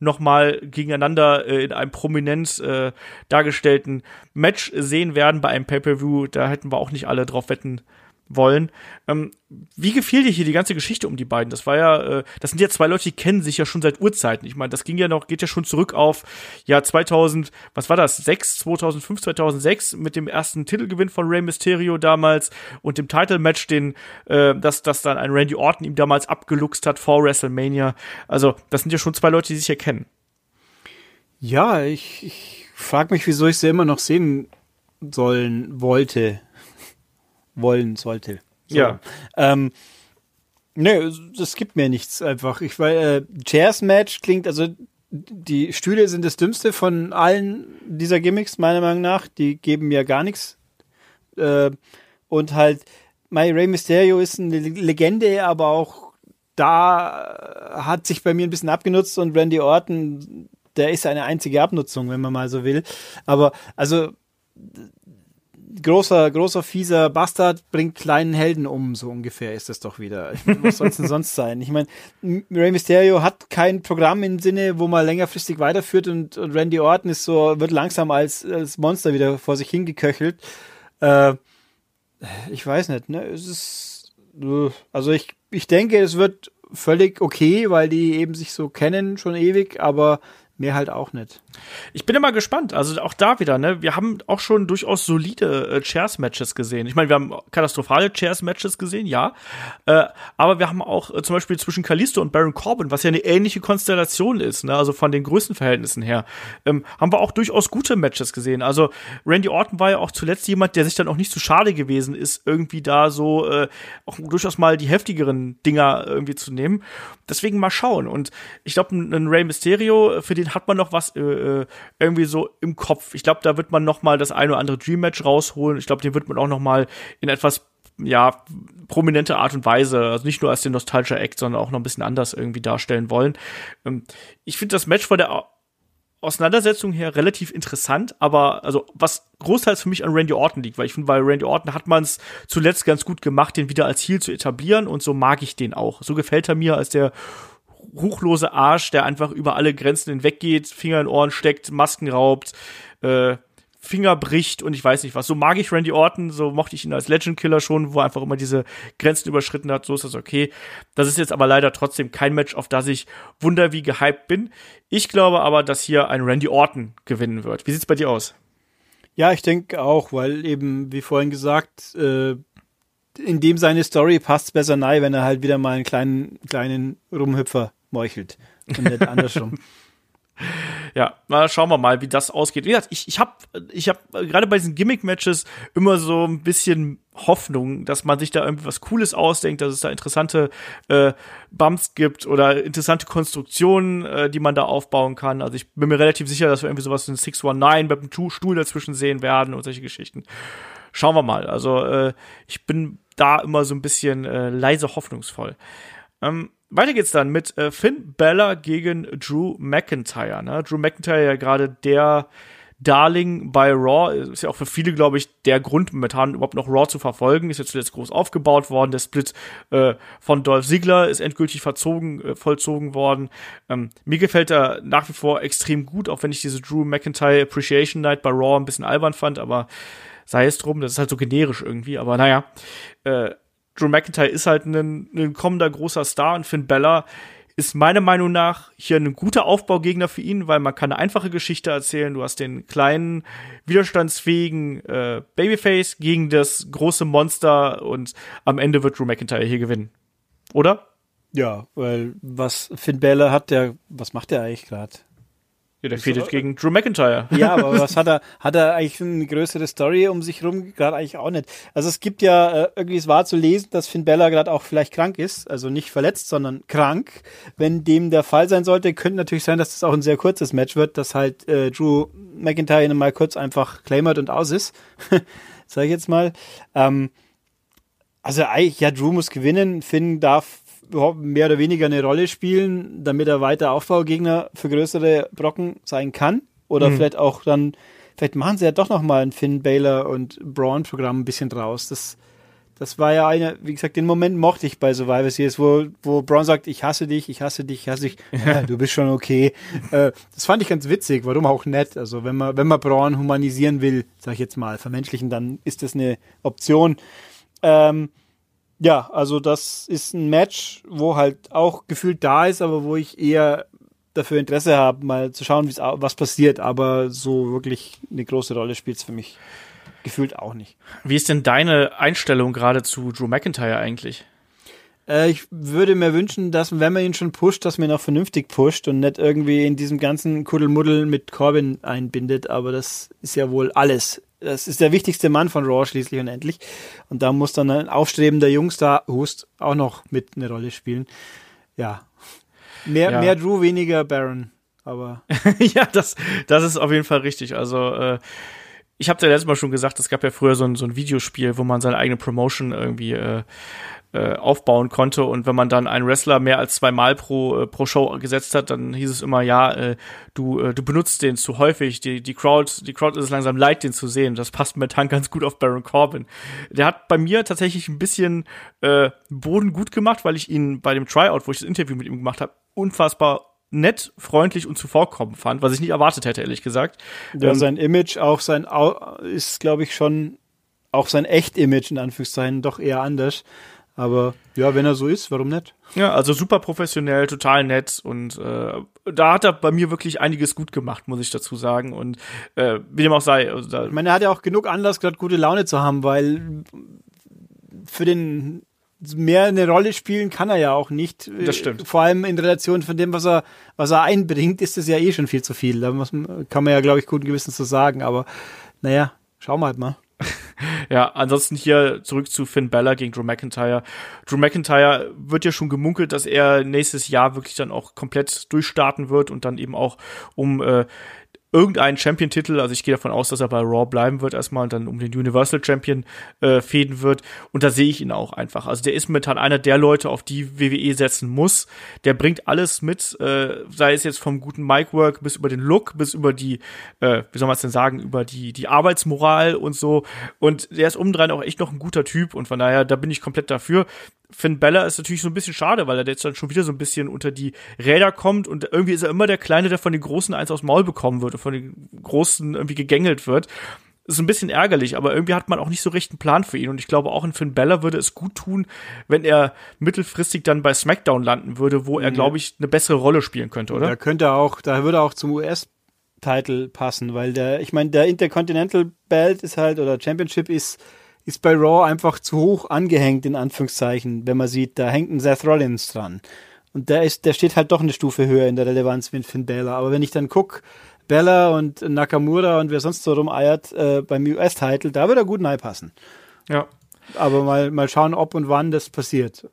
nochmal gegeneinander äh, in einem prominent äh, dargestellten Match sehen werden bei einem Pay-Per-View. Da hätten wir auch nicht alle drauf wetten wollen. Ähm, wie gefiel dir hier die ganze Geschichte um die beiden? Das war ja, äh, das sind ja zwei Leute, die kennen sich ja schon seit Urzeiten. Ich meine, das ging ja noch, geht ja schon zurück auf ja 2000, was war das? 6, 2005, 2006 mit dem ersten Titelgewinn von Rey Mysterio damals und dem Title Match, den äh, das das dann ein Randy Orton ihm damals abgeluchst hat vor WrestleMania. Also, das sind ja schon zwei Leute, die sich ja kennen. Ja, ich, ich frage mich, wieso ich sie immer noch sehen sollen wollte wollen sollte. So. Ja. Ähm, Nö, das gibt mir nichts einfach. Ich weil äh, Chairs Match klingt, also die Stühle sind das dümmste von allen dieser Gimmicks, meiner Meinung nach. Die geben mir gar nichts. Äh, und halt, My Rey Mysterio ist eine Legende, aber auch da hat sich bei mir ein bisschen abgenutzt und Randy Orton, der ist eine einzige Abnutzung, wenn man mal so will. Aber also großer, großer, fieser Bastard bringt kleinen Helden um, so ungefähr ist das doch wieder. Was soll es denn <laughs> sonst sein? Ich meine, Rey Mysterio hat kein Programm im Sinne, wo man längerfristig weiterführt und, und Randy Orton ist so, wird langsam als, als Monster wieder vor sich hingeköchelt. Äh, ich weiß nicht, ne? Es ist, also ich, ich denke, es wird völlig okay, weil die eben sich so kennen schon ewig, aber Mehr halt auch nicht. Ich bin immer gespannt. Also auch da wieder, ne? Wir haben auch schon durchaus solide äh, Chairs-Matches gesehen. Ich meine, wir haben katastrophale Chairs-Matches gesehen, ja. Äh, aber wir haben auch äh, zum Beispiel zwischen Kalisto und Baron Corbin, was ja eine ähnliche Konstellation ist, ne? Also von den Größenverhältnissen her, ähm, haben wir auch durchaus gute Matches gesehen. Also Randy Orton war ja auch zuletzt jemand, der sich dann auch nicht zu schade gewesen ist, irgendwie da so äh, auch durchaus mal die heftigeren Dinger irgendwie zu nehmen. Deswegen mal schauen. Und ich glaube, ein Rey Mysterio, für den hat man noch was äh, äh, irgendwie so im Kopf. Ich glaube, da wird man noch mal das eine oder andere Dream Match rausholen. Ich glaube, den wird man auch noch mal in etwas ja, prominente Art und Weise, also nicht nur als den Nostalgia Act, sondern auch noch ein bisschen anders irgendwie darstellen wollen. Ähm, ich finde das Match von der Auseinandersetzung her relativ interessant, aber also was großteils für mich an Randy Orton liegt, weil ich finde, bei Randy Orton hat man es zuletzt ganz gut gemacht, den wieder als Heel zu etablieren und so mag ich den auch. So gefällt er mir als der ruchlose Arsch, der einfach über alle Grenzen hinweggeht, Finger in Ohren steckt, Masken raubt, äh, Finger bricht und ich weiß nicht was. So mag ich Randy Orton, so mochte ich ihn als Legend Killer schon, wo er einfach immer diese Grenzen überschritten hat. So ist das okay. Das ist jetzt aber leider trotzdem kein Match, auf das ich wunder wie gehypt bin. Ich glaube aber, dass hier ein Randy Orton gewinnen wird. Wie sieht's bei dir aus? Ja, ich denke auch, weil eben, wie vorhin gesagt, äh, in dem seine Story passt besser nein, wenn er halt wieder mal einen kleinen, kleinen Rumhüpfer meuchelt und nicht andersrum. <laughs> Ja, mal schauen wir mal, wie das ausgeht. Wie gesagt, ich, ich habe ich hab gerade bei diesen Gimmick-Matches immer so ein bisschen Hoffnung, dass man sich da irgendwie was Cooles ausdenkt, dass es da interessante äh, Bumps gibt oder interessante Konstruktionen, äh, die man da aufbauen kann. Also ich bin mir relativ sicher, dass wir irgendwie sowas ein 619 mit einem Stuhl dazwischen sehen werden und solche Geschichten. Schauen wir mal. Also äh, ich bin da immer so ein bisschen äh, leise hoffnungsvoll. Ähm, weiter geht's dann mit äh, Finn Bella gegen Drew McIntyre. Ne? Drew McIntyre ja gerade der Darling bei Raw. Ist ja auch für viele, glaube ich, der Grund, momentan überhaupt noch Raw zu verfolgen. Ist jetzt zuletzt groß aufgebaut worden. Der Split äh, von Dolph Ziggler ist endgültig verzogen, äh, vollzogen worden. Ähm, mir gefällt er nach wie vor extrem gut, auch wenn ich diese Drew McIntyre Appreciation Night bei Raw ein bisschen albern fand, aber sei es drum, das ist halt so generisch irgendwie, aber naja. Äh, Drew McIntyre ist halt ein, ein kommender großer Star und Finn Bella ist meiner Meinung nach hier ein guter Aufbaugegner für ihn, weil man kann eine einfache Geschichte erzählen. Du hast den kleinen, widerstandsfähigen äh, Babyface gegen das große Monster und am Ende wird Drew McIntyre hier gewinnen. Oder? Ja, weil was Finn Bella hat, der, was macht der eigentlich gerade? Ja, der fehlt gegen Drew McIntyre. Ja, aber <laughs> was hat er? Hat er eigentlich eine größere Story um sich rum? Gerade eigentlich auch nicht. Also es gibt ja äh, irgendwie, es war zu lesen, dass Finn Bella gerade auch vielleicht krank ist. Also nicht verletzt, sondern krank. Wenn dem der Fall sein sollte, könnte natürlich sein, dass das auch ein sehr kurzes Match wird, dass halt äh, Drew McIntyre mal kurz einfach claimert und aus ist. <laughs> Sag ich jetzt mal. Ähm, also eigentlich, ja, Drew muss gewinnen. Finn darf mehr oder weniger eine Rolle spielen, damit er weiter Aufbaugegner für größere Brocken sein kann. Oder mhm. vielleicht auch dann, vielleicht machen sie ja doch nochmal ein Finn Baylor und Braun Programm ein bisschen draus. Das, das war ja eine, wie gesagt, den Moment mochte ich bei Survivor Series, wo, wo Braun sagt, ich hasse dich, ich hasse dich, ich hasse dich, ja, du bist schon okay. äh, das fand ich ganz witzig, warum auch nett. Also wenn man, wenn man Braun humanisieren will, sag ich jetzt mal, vermenschlichen, dann ist das eine Option. Ähm, ja, also das ist ein Match, wo halt auch gefühlt da ist, aber wo ich eher dafür Interesse habe, mal zu schauen, was passiert. Aber so wirklich eine große Rolle spielt es für mich gefühlt auch nicht. Wie ist denn deine Einstellung gerade zu Drew McIntyre eigentlich? Äh, ich würde mir wünschen, dass, wenn man ihn schon pusht, dass man ihn auch vernünftig pusht und nicht irgendwie in diesem ganzen Kuddelmuddel mit Corbin einbindet. Aber das ist ja wohl alles das ist der wichtigste Mann von Raw schließlich und endlich. Und da muss dann ein aufstrebender Jungstar Hust auch noch mit eine Rolle spielen. Ja. Mehr, Ja. mehr Drew, weniger Baron. Aber <laughs> ja, das, das ist auf jeden Fall richtig. Also, äh, ich habe ja letztes Mal schon gesagt, es gab ja früher so ein, so ein Videospiel, wo man seine eigene Promotion irgendwie äh, äh, aufbauen konnte. Und wenn man dann einen Wrestler mehr als zweimal pro, äh, pro Show gesetzt hat, dann hieß es immer, ja, äh, du, äh, du benutzt den zu häufig. Die, die Crowd, die Crowd ist es langsam leid, den zu sehen. Das passt momentan <laughs> ganz gut auf Baron Corbin. Der hat bei mir tatsächlich ein bisschen äh, Boden gut gemacht, weil ich ihn bei dem Tryout, wo ich das Interview mit ihm gemacht habe, unfassbar nett, freundlich und zuvorkommend fand, was ich nicht erwartet hätte, ehrlich gesagt. ja, Ähm, sein Image, auch sein, Au- ist, glaube ich, schon, auch sein Echt-Image in Anführungszeichen, doch eher anders. Aber ja, wenn er so ist, warum nicht? Ja, also super professionell, total nett und äh, da hat er bei mir wirklich einiges gut gemacht, muss ich dazu sagen. Und äh, wie dem auch sei, also Ich meine, er hat ja auch genug Anlass, gerade gute Laune zu haben, weil für den mehr eine Rolle spielen kann er ja auch nicht. Das stimmt. Vor allem in Relation von dem, was er, was er einbringt, ist es ja eh schon viel zu viel. Da muss, kann man ja, glaube ich, guten Gewissens so sagen. Aber naja, schauen wir halt mal. <laughs> ja, ansonsten hier zurück zu Finn Balor gegen Drew McIntyre. Drew McIntyre wird ja schon gemunkelt, dass er nächstes Jahr wirklich dann auch komplett durchstarten wird und dann eben auch um äh, irgendeinen Champion-Titel, also ich gehe davon aus, dass er bei Raw bleiben wird erstmal und dann um den Universal Champion äh, fäden wird. Und da sehe ich ihn auch einfach. Also der ist momentan einer der Leute, auf die WWE setzen muss. Der bringt alles mit, äh, sei es jetzt vom guten Mic-Work bis über den Look, bis über die, äh, wie soll man es denn sagen, über die, die Arbeitsmoral und so. Und der ist umdrehen auch echt noch ein guter Typ und von daher, da bin ich komplett dafür. Finn Bella ist natürlich so ein bisschen schade, weil er jetzt dann schon wieder so ein bisschen unter die Räder kommt und irgendwie ist er immer der Kleine, der von den Großen eins aufs Maul bekommen wird und von den Großen irgendwie gegängelt wird. Ist ein bisschen ärgerlich, aber irgendwie hat man auch nicht so recht einen Plan für ihn. Und ich glaube, auch in Finn Bella würde es gut tun, wenn er mittelfristig dann bei SmackDown landen würde, wo er, glaube ich, eine bessere Rolle spielen könnte, oder? Da könnte er auch, da würde er auch zum US-Title passen, weil der, ich meine, der Intercontinental Belt ist halt, oder Championship ist, ist bei Raw einfach zu hoch angehängt, in Anführungszeichen, wenn man sieht, da hängt ein Seth Rollins dran. Und der ist, der steht halt doch eine Stufe höher in der Relevanz wie ein Finn Balor. Aber wenn ich dann guck, Bella und Nakamura und wer sonst so rumeiert äh, beim US-Title, da würde er gut passen. Ja. Aber mal, mal schauen, ob und wann das passiert.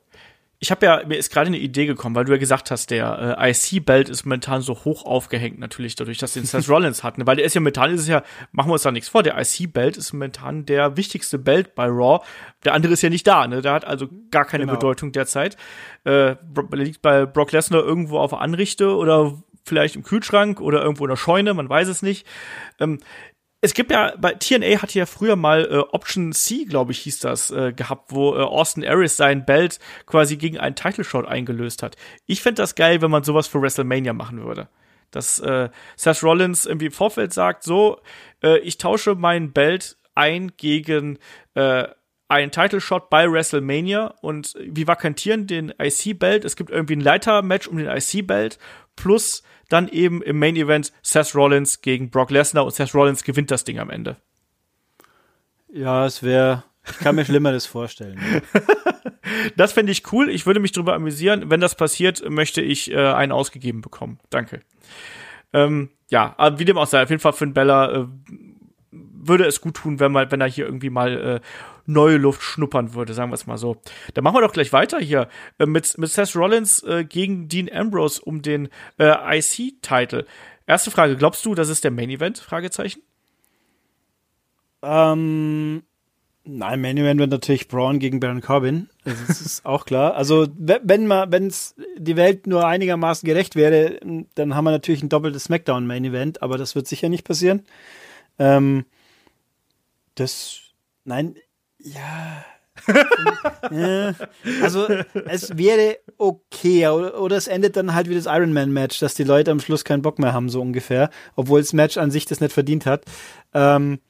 Ich habe ja, mir ist gerade eine Idee gekommen, weil du ja gesagt hast, der äh, IC-Belt ist momentan so hoch aufgehängt, natürlich dadurch, dass den Seth <laughs> Rollins hat. Ne? Weil der ist ja momentan, ist es ja, machen wir uns da nichts vor, der IC-Belt ist momentan der wichtigste Belt bei Raw. Der andere ist ja nicht da, ne? Der hat also gar keine Genau. Bedeutung derzeit. Äh, liegt bei Brock Lesnar irgendwo auf der Anrichte oder vielleicht im Kühlschrank oder irgendwo in der Scheune, man weiß es nicht. Ähm, es gibt ja, bei TNA hatte ja früher mal äh, Option C, glaube ich, hieß das, äh, gehabt, wo äh, Austin Aries sein Belt quasi gegen einen Title Shot eingelöst hat. Ich fänd das geil, wenn man sowas für WrestleMania machen würde. Dass äh, Seth Rollins irgendwie im Vorfeld sagt, so, äh, ich tausche mein Belt ein gegen äh, einen Title Shot bei WrestleMania und wir vakantieren den IC-Belt. Es gibt irgendwie ein Leiter-Match um den IC-Belt plus dann eben im Main Event Seth Rollins gegen Brock Lesnar und Seth Rollins gewinnt das Ding am Ende. Ja, es wäre, ich kann mir Schlimmeres vorstellen. <laughs> Das fände ich cool. Ich würde mich darüber amüsieren. Wenn das passiert, möchte ich äh, einen ausgegeben bekommen. Danke. Ähm, ja, aber wie dem auch sei, auf jeden Fall Finn Bella äh, würde es gut tun, wenn, mal, wenn er hier irgendwie mal äh, neue Luft schnuppern würde, sagen wir es mal so. Dann machen wir doch gleich weiter hier äh, mit, mit Seth Rollins äh, gegen Dean Ambrose um den äh, IC-Title. Erste Frage, glaubst du, das ist der Main Event? Fragezeichen. Ähm, nein, Main Event wird natürlich Braun gegen Baron Corbin. Das ist auch klar. Also, we- wenn man, wenn es die Welt nur einigermaßen gerecht wäre, dann haben wir natürlich ein doppeltes Smackdown Main Event, aber das wird sicher nicht passieren. Ähm, das, nein, ja. <laughs> ja. Also, es wäre okay, oder, oder es endet dann halt wie das Iron Man Match, dass die Leute am Schluss keinen Bock mehr haben, so ungefähr, obwohl das Match an sich das nicht verdient hat. Ähm,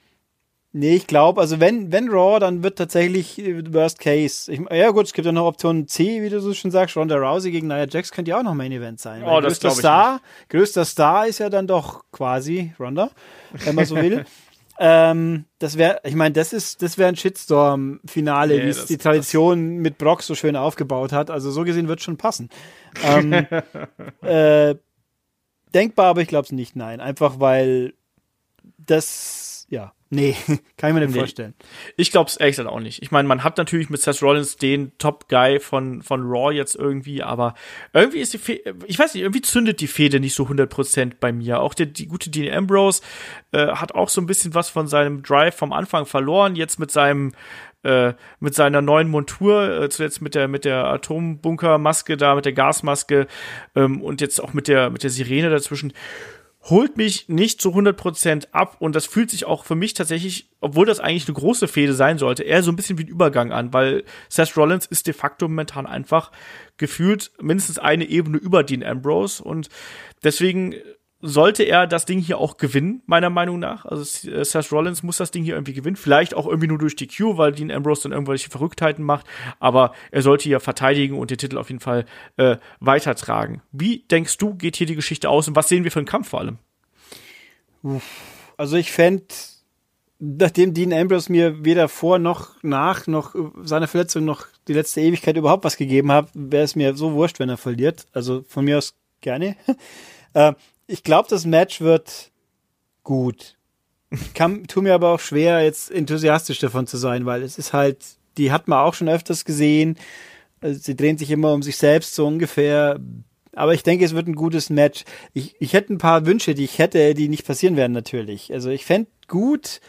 Nee, ich glaube, also wenn, wenn Raw, dann wird tatsächlich äh, Worst Case. Ich, ja gut, es gibt ja noch Option C, wie du so schon sagst. Ronda Rousey gegen Nia Jax könnte ja auch noch Main Event sein. Oh, das größter Star, größter Star ist ja dann doch quasi Ronda, wenn man so will. <laughs> ähm, das wäre, ich meine, das ist, das wäre ein Shitstorm-Finale, Nee, wie es die Tradition mit Brock so schön aufgebaut hat. Also so gesehen wird schon passen. Ähm, <laughs> äh, denkbar, aber ich glaube es nicht, nein. Einfach weil das, ja, Nee, <laughs> kann ich mir nicht Nee. vorstellen. Ich glaube es ehrlich gesagt auch nicht. Ich meine, man hat natürlich mit Seth Rollins den Top-Guy von, von Raw jetzt irgendwie, aber irgendwie ist die Fehde, ich weiß nicht, irgendwie zündet die Fehde nicht so 100% bei mir. Auch der, die gute Dean Ambrose äh, hat auch so ein bisschen was von seinem Drive vom Anfang verloren, jetzt mit seinem äh, mit seiner neuen Montur, äh, zuletzt mit der mit der Atombunkermaske da, mit der Gasmaske ähm, und jetzt auch mit der mit der Sirene dazwischen holt mich nicht zu 100% ab und das fühlt sich auch für mich tatsächlich, obwohl das eigentlich eine große Fehde sein sollte, eher so ein bisschen wie ein Übergang an, weil Seth Rollins ist de facto momentan einfach gefühlt mindestens eine Ebene über Dean Ambrose und deswegen sollte er das Ding hier auch gewinnen, meiner Meinung nach. Also äh, Seth Rollins muss das Ding hier irgendwie gewinnen. Vielleicht auch irgendwie nur durch die Q, weil Dean Ambrose dann irgendwelche Verrücktheiten macht. Aber er sollte hier verteidigen und den Titel auf jeden Fall äh, weitertragen. Wie denkst du, geht hier die Geschichte aus und was sehen wir für einen Kampf vor allem? Also ich fände, nachdem Dean Ambrose mir weder vor noch nach noch seiner Verletzung noch die letzte Ewigkeit überhaupt was gegeben hat, wäre es mir so wurscht, wenn er verliert. Also von mir aus gerne. <laughs> äh, ich glaube, das Match wird gut. Ich kann, tu mir aber auch schwer, jetzt enthusiastisch davon zu sein, weil es ist halt, die hat man auch schon öfters gesehen. Also sie drehen sich immer um sich selbst so ungefähr. Aber ich denke, es wird ein gutes Match. Ich, ich hätte ein paar Wünsche, die ich hätte, die nicht passieren werden natürlich. Also ich fände gut,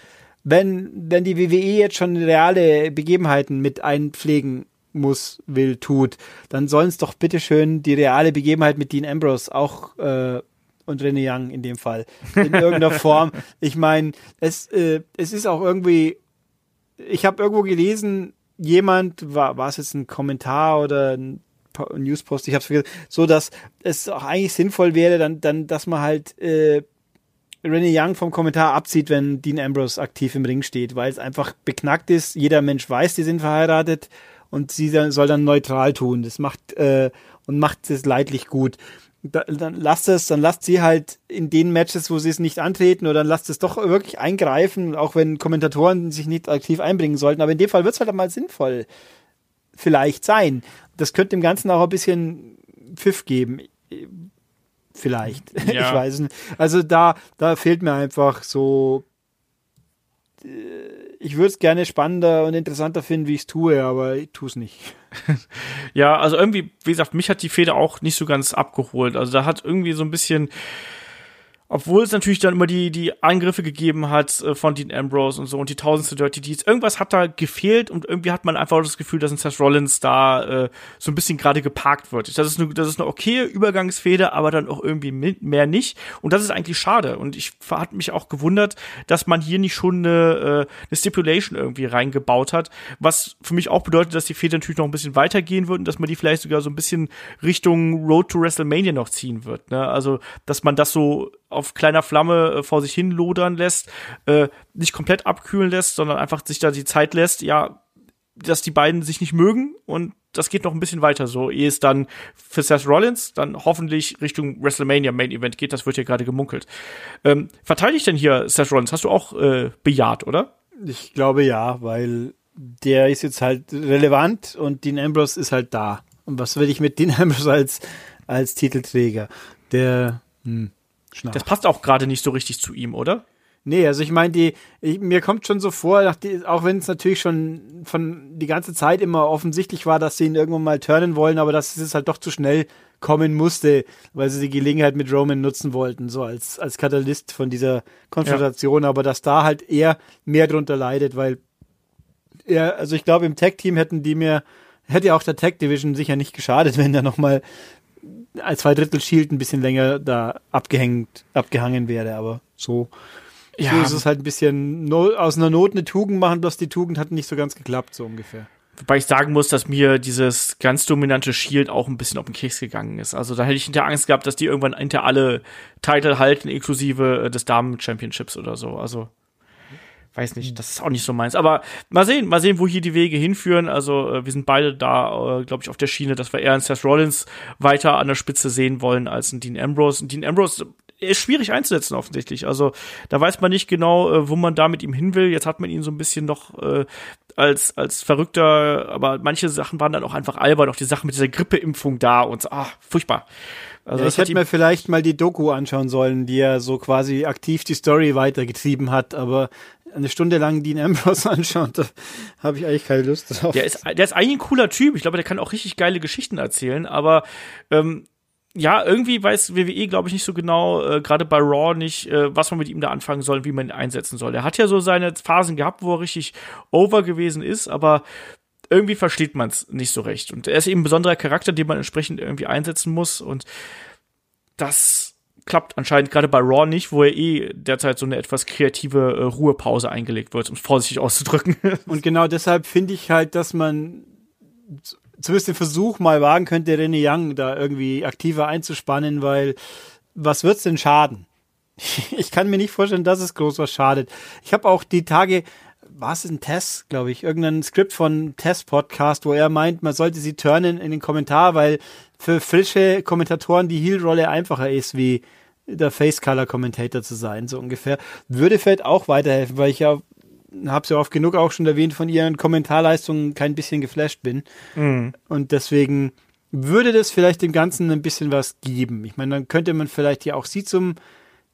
wenn, wenn die WWE jetzt schon reale Begebenheiten mit einpflegen muss, will, tut, dann sollen es doch bitteschön die reale Begebenheit mit Dean Ambrose auch äh, und René Young in dem Fall in irgendeiner <laughs> Form. Ich meine, es, äh, es ist auch irgendwie, ich habe irgendwo gelesen, jemand, war, war es jetzt ein Kommentar oder ein Po- Newspost, ich habe es vergessen, so dass es auch eigentlich sinnvoll wäre, dann, dann, dass man halt äh, René Young vom Kommentar abzieht, wenn Dean Ambrose aktiv im Ring steht, weil es einfach beknackt ist. Jeder Mensch weiß, die sind verheiratet und sie soll dann neutral tun. Das macht äh, und macht es leidlich gut. Da, dann lasst es, dann lasst sie halt in den Matches, wo sie es nicht antreten, oder dann lasst es doch wirklich eingreifen, auch wenn Kommentatoren sich nicht aktiv einbringen sollten. Aber in dem Fall wird es halt mal sinnvoll vielleicht sein. Das könnte dem Ganzen auch ein bisschen Pfiff geben. Vielleicht. <laughs> Ja. Ich weiß es nicht. Also da, da fehlt mir einfach so. äh, Ich würde es gerne spannender und interessanter finden, wie ich es tue, aber ich tue es nicht. <laughs> Ja, also irgendwie, wie gesagt, mich hat die Fehde auch nicht so ganz abgeholt. Also da hat irgendwie so ein bisschen, obwohl es natürlich dann immer die, die Angriffe gegeben hat äh, von Dean Ambrose und so und die tausendste Dirty Deeds, irgendwas hat da gefehlt und irgendwie hat man einfach das Gefühl, dass ein Seth Rollins da äh, so ein bisschen gerade geparkt wird. Das ist eine, das ist eine okaye Übergangsfehde, aber dann auch irgendwie mehr nicht. Und das ist eigentlich schade. Und ich hat mich auch gewundert, dass man hier nicht schon eine, äh, eine Stipulation irgendwie reingebaut hat, was für mich auch bedeutet, dass die Fehde natürlich noch ein bisschen weitergehen wird und dass man die vielleicht sogar so ein bisschen Richtung Road to WrestleMania noch ziehen wird. Ne? Also, dass man das so auf kleiner Flamme äh, vor sich hin lodern lässt, äh, nicht komplett abkühlen lässt, sondern einfach sich da die Zeit lässt, ja, dass die beiden sich nicht mögen und das geht noch ein bisschen weiter so, ehe es dann für Seth Rollins dann hoffentlich Richtung WrestleMania Main Event geht, das wird ja gerade gemunkelt. Ähm, verteidigt denn hier Seth Rollins? Hast du auch äh, bejaht, oder? Ich glaube ja, weil der ist jetzt halt relevant und Dean Ambrose ist halt da. Und was will ich mit Dean <laughs> Ambrose als, als Titelträger? Der, hm, Schnarch. Das passt auch gerade nicht so richtig zu ihm, oder? Nee, also ich meine, die, ich, mir kommt schon so vor, die, auch wenn es natürlich schon von die ganze Zeit immer offensichtlich war, dass sie ihn irgendwann mal turnen wollen, aber dass es halt doch zu schnell kommen musste, weil sie die Gelegenheit mit Roman nutzen wollten, so als, als Katalyst von dieser Konfrontation, aber dass da halt er mehr drunter leidet, weil er, also ich glaube, im Tag-Team hätten die mir, hätte ja auch der Tag-Division sicher nicht geschadet, <laughs> wenn da nochmal als zwei Drittel Shield ein bisschen länger da abgehängt, abgehangen wäre, aber so. Ja. So ist es halt ein bisschen no, aus einer Not eine Tugend machen, bloß die Tugend hat nicht so ganz geklappt, so ungefähr. Wobei ich sagen muss, dass mir dieses ganz dominante Shield auch ein bisschen auf den Keks gegangen ist. Also da hätte ich hinter Angst gehabt, dass die irgendwann hinter alle Titel halten, inklusive äh, des Damen-Championships oder so. Also weiß nicht, das ist auch nicht so meins. Aber mal sehen, mal sehen, wo hier die Wege hinführen. Also äh, wir sind beide da, äh, glaube ich, auf der Schiene, dass wir eher einen Seth Rollins weiter an der Spitze sehen wollen als einen Dean Ambrose. Und Dean Ambrose ist schwierig einzusetzen offensichtlich. Also da weiß man nicht genau, äh, wo man da mit ihm hin will. Jetzt hat man ihn so ein bisschen noch äh, als, als Verrückter, aber manche Sachen waren dann auch einfach albern, auch die Sache mit dieser Grippeimpfung da und so, ah, furchtbar. Also ja, ich hätte mir vielleicht mal die Doku anschauen sollen, die ja so quasi aktiv die Story weitergetrieben hat, aber eine Stunde lang Dean Ambrose <laughs> anschauen, da habe ich eigentlich keine Lust drauf. Der ist, der ist eigentlich ein cooler Typ. Ich glaube, der kann auch richtig geile Geschichten erzählen, aber ähm, ja, irgendwie weiß WWE, glaube ich, nicht so genau, äh, gerade bei Raw nicht, äh, was man mit ihm da anfangen soll, wie man ihn einsetzen soll. Er hat ja so seine Phasen gehabt, wo er richtig over gewesen ist, aber irgendwie versteht man es nicht so recht. Und er ist eben ein besonderer Charakter, den man entsprechend irgendwie einsetzen muss. Und das klappt anscheinend gerade bei Raw nicht, wo er eh derzeit so eine etwas kreative äh, Ruhepause eingelegt wird, um es vorsichtig auszudrücken. <laughs> Und genau deshalb finde ich halt, dass man zumindest den Versuch mal wagen könnte, René Young da irgendwie aktiver einzuspannen, weil was wird's denn schaden? <laughs> Ich kann mir nicht vorstellen, dass es groß was schadet. Ich habe auch die Tage, war es ein Test, glaube ich, irgendein Skript von Test Podcast, wo er meint, man sollte sie turnen in den Kommentar, weil für frische Kommentatoren die Heel-Rolle einfacher ist, wie der Face-Color-Commentator zu sein, so ungefähr. Würde vielleicht auch weiterhelfen, weil ich ja habe ja oft genug auch schon erwähnt, von ihren Kommentarleistungen kein bisschen geflasht bin. Mhm. Und deswegen würde das vielleicht dem Ganzen ein bisschen was geben. Ich meine, dann könnte man vielleicht ja auch sie zum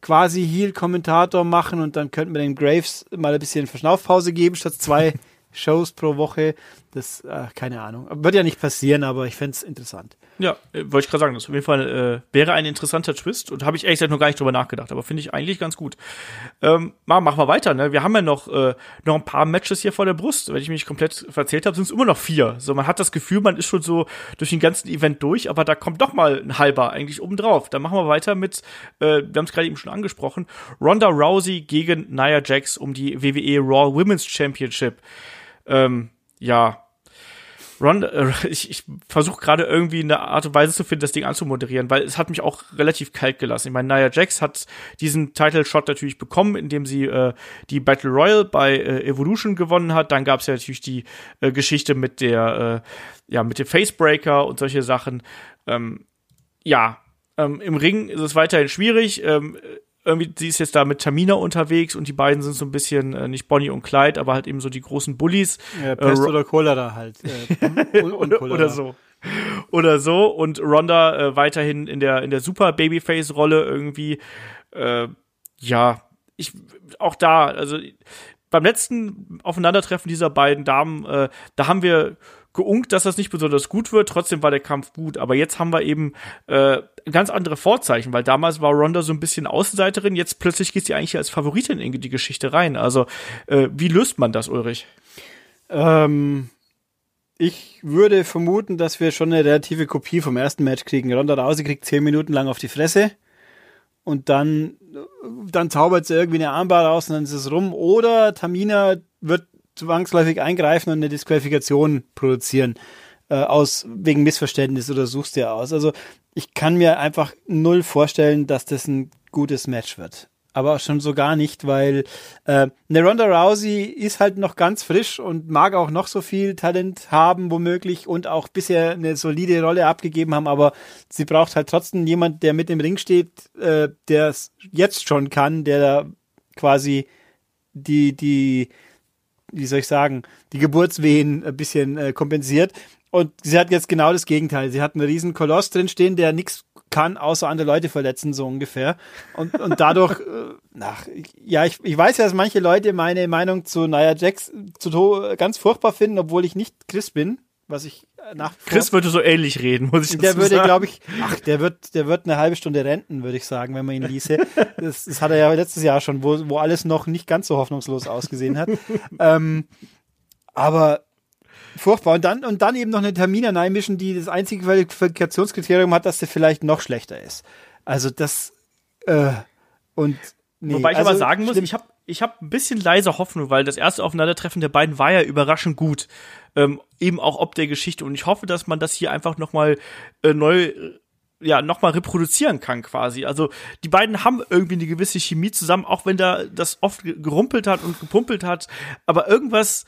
quasi Heel-Kommentator machen und dann könnte man den Graves mal ein bisschen Verschnaufpause geben, statt zwei <laughs> Shows pro Woche. Das, äh, keine Ahnung. Wird ja nicht passieren, aber ich fände es interessant. Ja, äh, wollte ich gerade sagen, das auf jeden Fall äh, wäre ein interessanter Twist und habe ich ehrlich gesagt noch gar nicht drüber nachgedacht, aber finde ich eigentlich ganz gut. Ähm, machen wir weiter, ne? Wir haben ja noch, äh, noch ein paar Matches hier vor der Brust. Wenn ich mich komplett verzählt habe, sind es immer noch vier. So, man hat das Gefühl, man ist schon so durch den ganzen Event durch, aber da kommt doch mal ein halber eigentlich obendrauf. Dann machen wir weiter mit, äh, wir haben es gerade eben schon angesprochen, Ronda Rousey gegen Nia Jax um die WWE Raw Women's Championship. Ähm, ja, Ron, äh, ich, ich versuche gerade irgendwie eine Art und Weise zu finden, das Ding anzumoderieren, weil es hat mich auch relativ kalt gelassen. Ich meine, Nia Jax hat diesen Title-Shot natürlich bekommen, indem sie äh, die Battle Royal bei äh, Evolution gewonnen hat. Dann gab es ja natürlich die äh, Geschichte mit der, äh, ja, mit dem Facebreaker und solche Sachen. Ähm, ja, ähm, im Ring ist es weiterhin schwierig. Ähm, irgendwie, sie ist jetzt da mit Tamina unterwegs und die beiden sind so ein bisschen, äh, nicht Bonnie und Clyde, aber halt eben so die großen Bullies. Ja, Pest äh, oder Cholera halt. Äh, <laughs> Cholera. oder so. Oder so. Und Ronda äh, weiterhin in der, in der super Babyface-Rolle irgendwie. Äh, ja, ich, auch da, also beim letzten Aufeinandertreffen dieser beiden Damen, äh, da haben wir geunkt, dass das nicht besonders gut wird. Trotzdem war der Kampf gut. Aber jetzt haben wir eben äh, ganz andere Vorzeichen, weil damals war Ronda so ein bisschen Außenseiterin. Jetzt plötzlich geht sie eigentlich als Favoritin in die Geschichte rein. Also äh, wie löst man das, Ulrich? Ähm, ich würde vermuten, dass wir schon eine relative Kopie vom ersten Match kriegen. Ronda Rousey kriegt zehn Minuten lang auf die Fresse und dann, dann zaubert sie irgendwie eine Armbar raus und dann ist es rum. Oder Tamina wird zwangsläufig eingreifen und eine Disqualifikation produzieren äh, aus wegen Missverständnis oder suchst dir aus. Also ich kann mir einfach null vorstellen, dass das ein gutes Match wird. Aber schon so gar nicht, weil äh, eine Ronda Rousey ist halt noch ganz frisch und mag auch noch so viel Talent haben, womöglich, und auch bisher eine solide Rolle abgegeben haben, aber sie braucht halt trotzdem jemand, der mit im Ring steht, äh, der es jetzt schon kann, der da quasi die, die, wie soll ich sagen, die Geburtswehen ein bisschen äh, kompensiert. Und sie hat jetzt genau das Gegenteil. Sie hat einen riesen Koloss drinstehen, der nichts kann, außer andere Leute verletzen, so ungefähr. Und, und dadurch, <laughs> äh, nach, ja, ich, ich weiß ja, dass manche Leute meine Meinung zu Nia Jax zu ganz furchtbar finden, obwohl ich nicht Chris bin was ich äh, nach Chris würde so ähnlich reden, muss ich Der würde, glaube ich, ach, der wird, der wird eine halbe Stunde renten, würde ich sagen, wenn man ihn ließe. das, das hat er ja letztes Jahr schon, wo, wo alles noch nicht ganz so hoffnungslos ausgesehen hat. <laughs> ähm, aber furchtbar. Und dann, und dann eben noch eine Termine einmischen, die das einzige Qualifikationskriterium hat, dass der vielleicht noch schlechter ist. Also das, äh, und nee, Wobei ich also, aber sagen muss, ich habe ich hab ein bisschen leise Hoffnung, weil das erste Aufeinandertreffen der beiden war ja überraschend gut ähm, eben auch ob der Geschichte. Und ich hoffe, dass man das hier einfach nochmal äh, neu ja, nochmal reproduzieren kann quasi. Also die beiden haben irgendwie eine gewisse Chemie zusammen, auch wenn da das oft gerumpelt hat und gepumpelt hat. Aber irgendwas,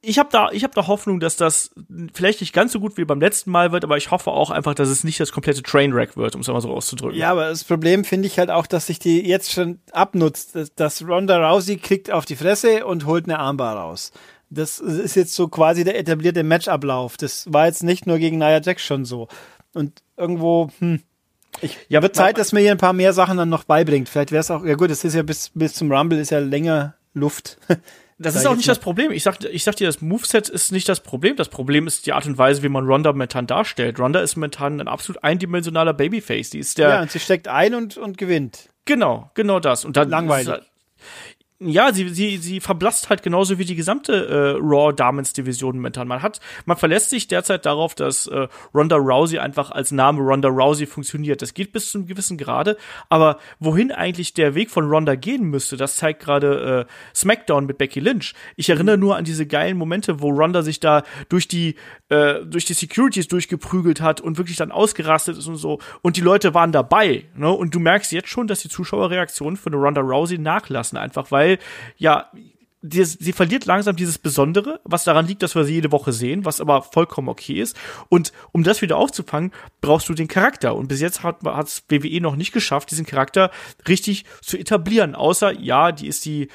ich habe da, ich habe da Hoffnung, dass das vielleicht nicht ganz so gut wie beim letzten Mal wird, aber ich hoffe auch einfach, dass es nicht das komplette Trainwreck wird, um es mal so auszudrücken. Ja, aber das Problem finde ich halt auch, dass sich die jetzt schon abnutzt, dass Ronda Rousey kriegt auf die Fresse und holt eine Armbar raus Das ist jetzt so quasi der etablierte Matchablauf. Das war jetzt nicht nur gegen Nia Jax schon so. Und irgendwo, hm, ich, ja, wird Zeit, dass mir hier ein paar mehr Sachen dann noch beibringt. Vielleicht wäre es auch, ja gut, es ist ja bis, bis zum Rumble ist ja länger Luft. <laughs> Das ist auch nicht das Problem. Ich sag, ich sag dir, das Moveset ist nicht das Problem. Das Problem ist die Art und Weise, wie man Ronda momentan darstellt. Ronda ist momentan ein absolut eindimensionaler Babyface. Die ist der. Ja, und sie steckt ein und, und gewinnt. Genau, genau das. Und dann Langweilig. Ja, sie, sie, sie verblasst halt genauso wie die gesamte äh, Raw Damens Division momentan. Man hat, man verlässt sich derzeit darauf, dass äh, Ronda Rousey einfach als Name Ronda Rousey funktioniert. Das geht bis zu einem gewissen Grade, aber wohin eigentlich der Weg von Ronda gehen müsste, das zeigt gerade äh, SmackDown mit Becky Lynch. Ich erinnere nur an diese geilen Momente, wo Ronda sich da durch die äh, durch die Securities durchgeprügelt hat und wirklich dann ausgerastet ist und so. Und die Leute waren dabei. Ne? Und du merkst jetzt schon, dass die Zuschauerreaktionen für eine Ronda Rousey nachlassen, einfach weil weil ja, die, sie verliert langsam dieses Besondere, was daran liegt, dass wir sie jede Woche sehen, was aber vollkommen okay ist. Und um das wieder aufzufangen, brauchst du den Charakter. Und bis jetzt hat es WWE noch nicht geschafft, diesen Charakter richtig zu etablieren. Außer, ja, die ist die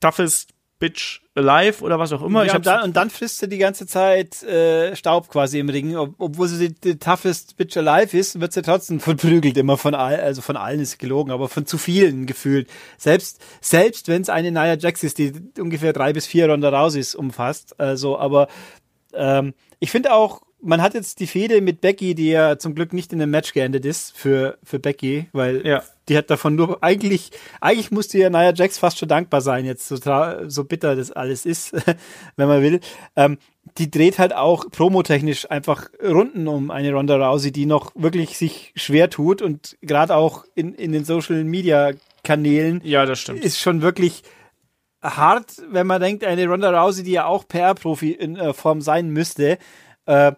toughest Bitch Alive oder was auch immer. Ja, und, dann, und dann frisst sie die ganze Zeit äh, Staub quasi im Ring. Ob, obwohl sie die, die, toughest Bitch Alive ist, wird sie trotzdem verprügelt immer von allen, also von allen ist gelogen, aber von zu vielen gefühlt. Selbst, selbst wenn es eine Nia Jax ist, die ungefähr drei bis vier Ronda Rouseys umfasst. Also, aber ähm, ich finde auch, man hat jetzt die Fehde mit Becky, die ja zum Glück nicht in einem Match geendet ist für, für Becky, weil ja. die hat davon nur, eigentlich, eigentlich musste ja Nia Jax fast schon dankbar sein, jetzt so, so bitter das alles ist, <laughs> wenn man will. Ähm, die dreht halt auch promotechnisch einfach Runden um eine Ronda Rousey, die noch wirklich sich schwer tut und gerade auch in, in den Social Media Kanälen. Ja, das stimmt. Ist schon wirklich hart, wenn man denkt, eine Ronda Rousey, die ja auch PR-Profi in äh, Form sein müsste, äh,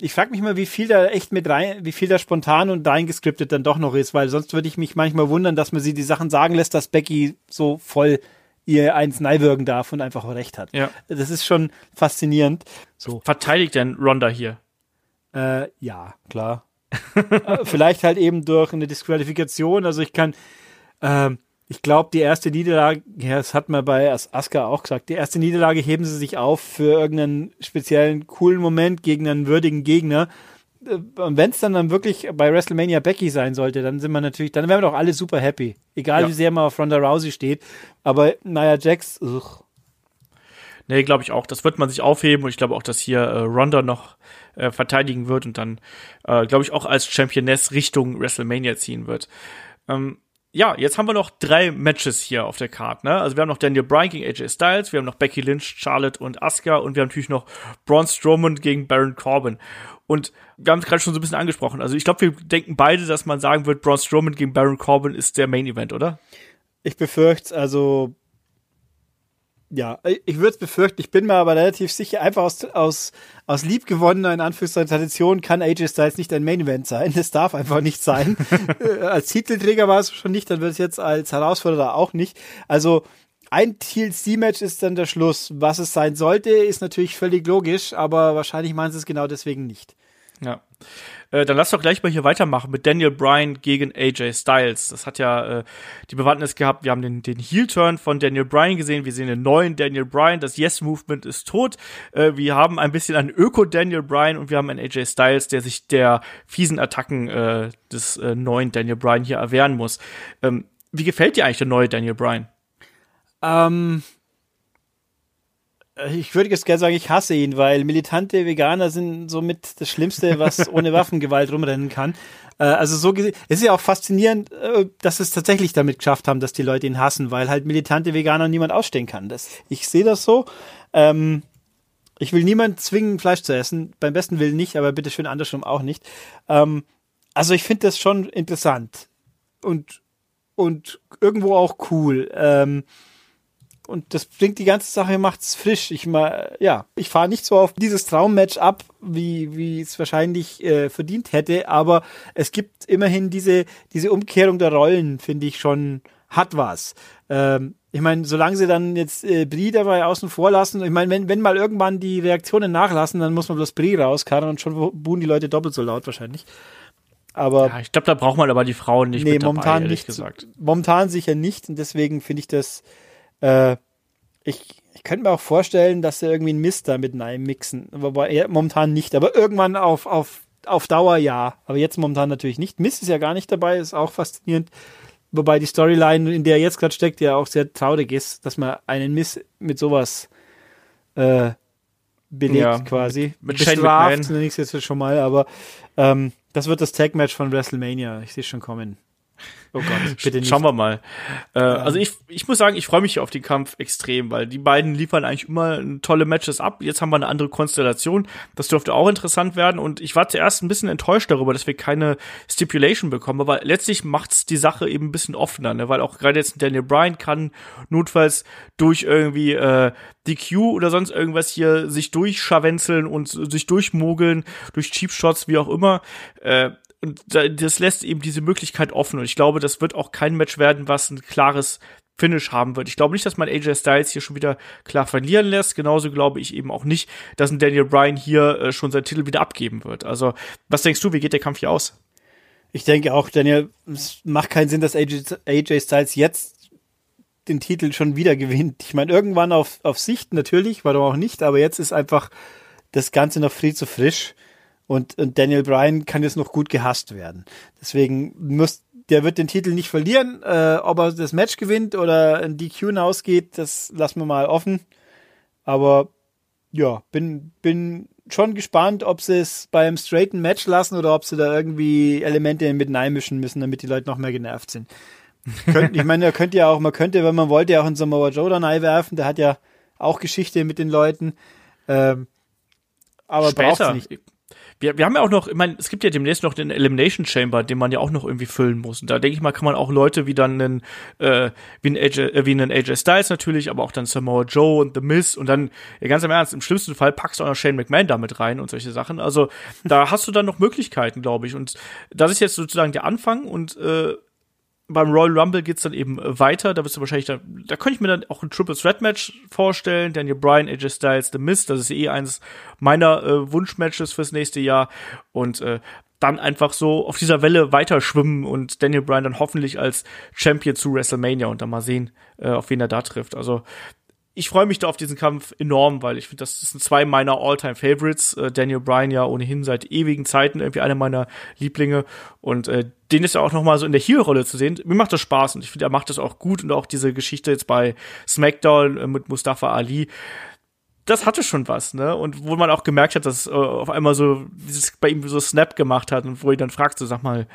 ich frage mich mal, wie viel da echt mit rein, wie viel da spontan und reingeskriptet dann doch noch ist, weil sonst würde ich mich manchmal wundern, dass man sie die Sachen sagen lässt, dass Becky so voll ihr eins neiwirken darf und einfach recht hat. Ja. Das ist schon faszinierend. So. Verteidigt denn Ronda hier? Äh, ja, klar. <laughs> Äh, vielleicht halt eben durch eine Disqualifikation. Also ich kann, ähm, ich glaube, die erste Niederlage, ja, das hat man bei Asuka auch gesagt, die erste Niederlage heben sie sich auf für irgendeinen speziellen coolen Moment gegen einen würdigen Gegner. Äh, und wenn es dann, dann wirklich bei WrestleMania Becky sein sollte, dann sind wir natürlich, dann wären wir doch alle super happy. Egal ja. wie sehr man auf Ronda Rousey steht. Aber naja, Jax, ugh. Nee, glaube ich auch. Das wird man sich aufheben und ich glaube auch, dass hier äh, Ronda noch äh, verteidigen wird und dann, äh, glaube ich, auch als Championess Richtung WrestleMania ziehen wird. Ähm, ja, jetzt haben wir noch drei Matches hier auf der Karte. Ne? Also wir haben noch Daniel Bryan gegen AJ Styles, wir haben noch Becky Lynch, Charlotte und Asuka und wir haben natürlich noch Braun Strowman gegen Baron Corbin. Und wir haben es gerade schon so ein bisschen angesprochen. Also ich glaube, wir denken beide, dass man sagen wird, Braun Strowman gegen Baron Corbin ist der Main Event, oder? Ich befürchte also ja, ich würde es befürchten, ich bin mir aber relativ sicher, einfach aus, aus, aus liebgewonnener, in Anführungszeichen, Tradition kann AJ Styles nicht ein Main Event sein. Das darf einfach nicht sein. <laughs> Äh, als Titelträger war es schon nicht, dann wird es jetzt als Herausforderer auch nicht. Also, ein TLC-Match ist dann der Schluss. Was es sein sollte, ist natürlich völlig logisch, aber wahrscheinlich meinen sie es genau deswegen nicht. Ja. Äh, dann lass doch gleich mal hier weitermachen mit Daniel Bryan gegen AJ Styles. Das hat ja äh, die Bewandtnis gehabt. Wir haben den, den Heel-Turn von Daniel Bryan gesehen. Wir sehen den neuen Daniel Bryan. Das Yes-Movement ist tot. Äh, wir haben ein bisschen einen Öko-Daniel Bryan und wir haben einen AJ Styles, der sich der fiesen Attacken äh, des äh, neuen Daniel Bryan hier erwehren muss. Ähm, wie gefällt dir eigentlich der neue Daniel Bryan? Ähm, äh, ich würde jetzt gerne sagen, ich hasse ihn, weil militante Veganer sind somit das Schlimmste, was <laughs> ohne Waffengewalt rumrennen kann. Äh, also so gesehen, es ist ja auch faszinierend, äh, dass es tatsächlich damit geschafft haben, dass die Leute ihn hassen, weil halt militante Veganer niemand ausstehen kann. Das, ich sehe das so. Ähm, ich will niemand zwingen, Fleisch zu essen. Beim besten Willen nicht, aber bitte schön andersrum auch nicht. Ähm, also ich finde das schon interessant und und irgendwo auch cool. Ähm, und das bringt die ganze Sache, macht's frisch. Ich mal, ja, ich fahre nicht so auf dieses Traummatch ab, wie wie es wahrscheinlich äh, verdient hätte, aber es gibt immerhin diese diese Umkehrung der Rollen, finde ich schon hat was. Ähm, ich meine, solange sie dann jetzt äh, Brie dabei außen vor lassen, ich meine, wenn, wenn mal irgendwann die Reaktionen nachlassen, dann muss man bloß Brie rauskarren und schon buhen die Leute doppelt so laut wahrscheinlich. Aber ja, ich glaube, da braucht man aber die Frauen nicht nee, mit dabei, momentan nicht, gesagt. Momentan sicher nicht und deswegen finde ich das äh, ich, ich könnte mir auch vorstellen, dass sie irgendwie einen Mist da mit Nein mixen. Wobei ja, momentan nicht, aber irgendwann auf, auf, auf Dauer ja. Aber jetzt momentan natürlich nicht. Mist ist ja gar nicht dabei, ist auch faszinierend. Wobei die Storyline, in der er jetzt gerade steckt, ja auch sehr traurig ist, dass man einen Miss mit sowas äh, belegt Ja, quasi. mit- mit Bestraft, nenne ich es jetzt schon mal, aber ähm, das wird das Tag-Match von WrestleMania. Ich sehe es schon kommen. Oh Gott, bitte nicht. Schauen wir mal. Äh, Also ich, ich muss sagen, ich freue mich auf den Kampf extrem, weil die beiden liefern eigentlich immer tolle Matches ab. Jetzt haben wir eine andere Konstellation. Das dürfte auch interessant werden. Und ich war zuerst ein bisschen enttäuscht darüber, dass wir keine Stipulation bekommen. Aber letztlich macht's die Sache eben ein bisschen offener, ne? weil auch gerade jetzt Daniel Bryan kann notfalls durch irgendwie äh, DQ oder sonst irgendwas hier sich durchscharwenzeln und sich durchmogeln, durch Cheap Shots, wie auch immer. Äh, und da- das lässt eben diese Möglichkeit offen. Und ich glaube, das wird auch kein Match werden, was ein klares Finish haben wird. Ich glaube nicht, dass man AJ Styles hier schon wieder klar verlieren lässt. Genauso glaube ich eben auch nicht, dass ein Daniel Bryan hier äh, schon seinen Titel wieder abgeben wird. Also, was denkst du, wie geht der Kampf hier aus? Ich denke auch, Daniel, es macht keinen Sinn, dass AJ, AJ Styles jetzt den Titel schon wieder gewinnt. Ich meine, irgendwann auf, auf Sicht natürlich, warum auch nicht, aber jetzt ist einfach das Ganze noch viel zu frisch und, und Daniel Bryan kann jetzt noch gut gehasst werden. Deswegen muss, der wird den Titel nicht verlieren. Äh, ob er das Match gewinnt oder ein DQ hinausgeht, das lassen wir mal offen. Aber ja, bin, bin schon gespannt, ob sie es beim straighten Match lassen oder ob sie da irgendwie Elemente mit einmischen müssen, damit die Leute noch mehr genervt sind. Könnt, ich meine, er könnte ja auch, man könnte, wenn man wollte, ja auch einen Samoa Joe dann einwerfen, der hat ja auch Geschichte mit den Leuten. Ähm, aber braucht's Später. nicht. Wir, wir haben ja auch noch, ich meine, es gibt ja demnächst noch den Elimination Chamber, den man ja auch noch irgendwie füllen muss. Und da denke ich mal, kann man auch Leute wie dann einen, äh, wie einen AJ, äh, wie einen AJ Styles natürlich, aber auch dann Samoa Joe und The Miz und dann, ja, ganz im Ernst, im schlimmsten Fall packst du auch noch Shane McMahon damit rein und solche Sachen. Also da <laughs> hast du dann noch Möglichkeiten, glaube ich. Und das ist jetzt sozusagen der Anfang und äh, beim Royal Rumble geht's dann eben äh, weiter. Da wirst du wahrscheinlich dann, da könnte ich mir dann auch ein Triple Threat Match vorstellen. Daniel Bryan, AJ Styles, The Miz. Das ist eh eines meiner äh, Wunschmatches fürs nächste Jahr. Und äh, dann einfach so auf dieser Welle weiter schwimmen und Daniel Bryan dann hoffentlich als Champion zu WrestleMania und dann mal sehen, äh, auf wen er da trifft. Also ich freue mich da auf diesen Kampf enorm, weil ich finde, das sind zwei meiner All-Time-Favorites. Äh, Daniel Bryan ja ohnehin seit ewigen Zeiten irgendwie einer meiner Lieblinge und äh, den ist ja auch noch mal so in der Heel-Rolle zu sehen. Mir macht das Spaß und ich finde, er macht das auch gut und auch diese Geschichte jetzt bei SmackDown äh, mit Mustafa Ali. Das hatte schon was, ne? Und wo man auch gemerkt hat, dass äh, auf einmal so dieses bei ihm so Snap gemacht hat und wo ich dann fragt, so sag mal,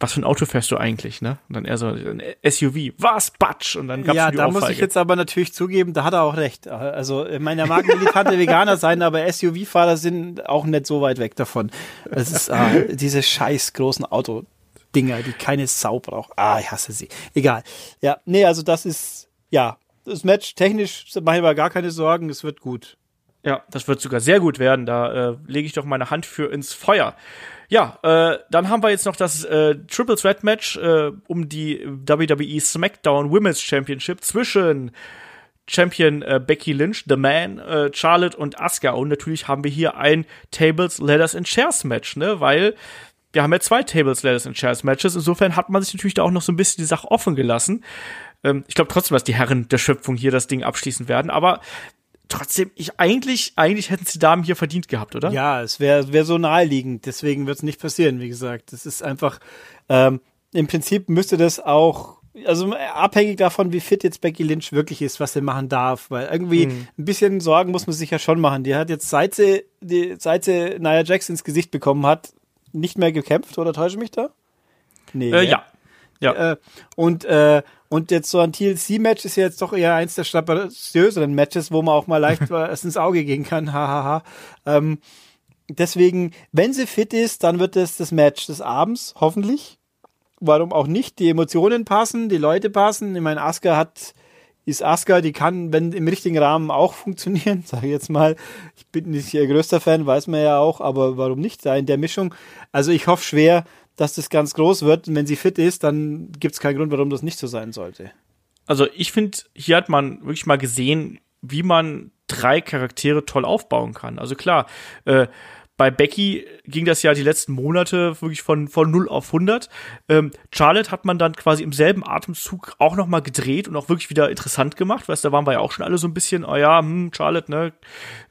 was für ein Auto fährst du eigentlich, ne? Und dann eher so ein SUV. Was? Batsch! Und dann gab's Ja, da muss Ohrfeige. ich jetzt aber natürlich zugeben, da hat er auch recht. Also, ich meine, er mag militante Veganer sein, aber SUV-Fahrer sind auch nicht so weit weg davon. Es ist ah, diese scheiß großen Autodinger, die keine Sau braucht. Ah, ich hasse sie. Egal. Ja, nee, also das ist, ja, das Match technisch mache ich mir gar keine Sorgen, es wird gut. Ja, das wird sogar sehr gut werden. Da äh, lege ich doch meine Hand für ins Feuer. Ja, äh, dann haben wir jetzt noch das äh, Triple Threat Match äh, um die WWE SmackDown Women's Championship zwischen Champion äh, Becky Lynch, The Man, äh, Charlotte und Asuka. Und natürlich haben wir hier ein Tables, Ladders and Chairs Match, ne? Weil wir haben ja zwei Tables, Ladders and Chairs Matches. Insofern hat man sich natürlich da auch noch so ein bisschen die Sache offen gelassen. Ähm, ich glaube trotzdem, dass die Herren der Schöpfung hier das Ding abschließen werden. Aber trotzdem, ich eigentlich, eigentlich hätten sie Damen hier verdient gehabt, oder? Ja, es wäre wär so naheliegend, deswegen wird es nicht passieren, wie gesagt. Das ist einfach, ähm, im Prinzip müsste das auch, also abhängig davon, wie fit jetzt Becky Lynch wirklich ist, was sie machen darf, weil irgendwie Mhm. ein bisschen Sorgen muss man sich ja schon machen. Die hat jetzt, seit sie, die, seit sie Nia Jax ins Gesicht bekommen hat, nicht mehr gekämpft, oder täusche ich mich da? Nee. Äh, ne? ja. Ja. Äh, und, äh, und jetzt so ein TLC-Match ist ja jetzt doch eher eins der strapaziöseren Matches, wo man auch mal leicht <laughs> was ins Auge gehen kann. Hahaha. ähm, deswegen, wenn sie fit ist, dann wird es das Match des Abends, hoffentlich. Warum auch nicht? Die Emotionen passen, die Leute passen. Ich meine, Asuka hat, ist Asuka, die kann, wenn im richtigen Rahmen auch funktionieren, <laughs> sage ich jetzt mal. Ich bin nicht ihr größter Fan, weiß man ja auch, aber warum nicht da in der Mischung? Also ich hoffe schwer, dass das ganz groß wird. Und wenn sie fit ist, dann gibt es keinen Grund, warum das nicht so sein sollte. Also ich finde, hier hat man wirklich mal gesehen, wie man drei Charaktere toll aufbauen kann. Also klar, äh, bei Becky ging das ja die letzten Monate wirklich von, von 0 auf 100. Ähm, Charlotte hat man dann quasi im selben Atemzug auch noch mal gedreht und auch wirklich wieder interessant gemacht. Weißt, da waren wir ja auch schon alle so ein bisschen, oh ja, hm, Charlotte, ne,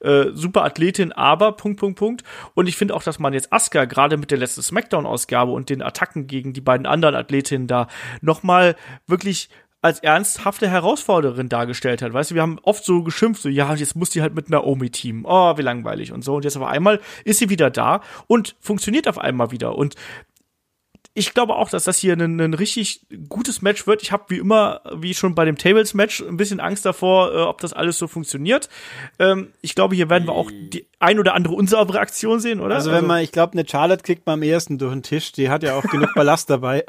äh, super Athletin, aber Punkt, Punkt, Punkt. Und ich finde auch, dass man jetzt Asuka gerade mit der letzten Smackdown-Ausgabe und den Attacken gegen die beiden anderen Athletinnen da noch mal wirklich als ernsthafte Herausforderin dargestellt hat. Weißt du, wir haben oft so geschimpft, so, ja, jetzt muss die halt mit Naomi teamen. Oh, wie langweilig und so. Und jetzt auf einmal ist sie wieder da und funktioniert auf einmal wieder. Und ich glaube auch, dass das hier ein, ein richtig gutes Match wird. Ich habe wie immer, wie schon bei dem Tables-Match, ein bisschen Angst davor, äh, ob das alles so funktioniert. Ähm, ich glaube, hier werden wir auch die ein oder andere unsaubere Aktion sehen, oder? Also wenn also man, ich glaube, eine Charlotte kriegt man am ersten durch den Tisch. Die hat ja auch genug Ballast <laughs> dabei.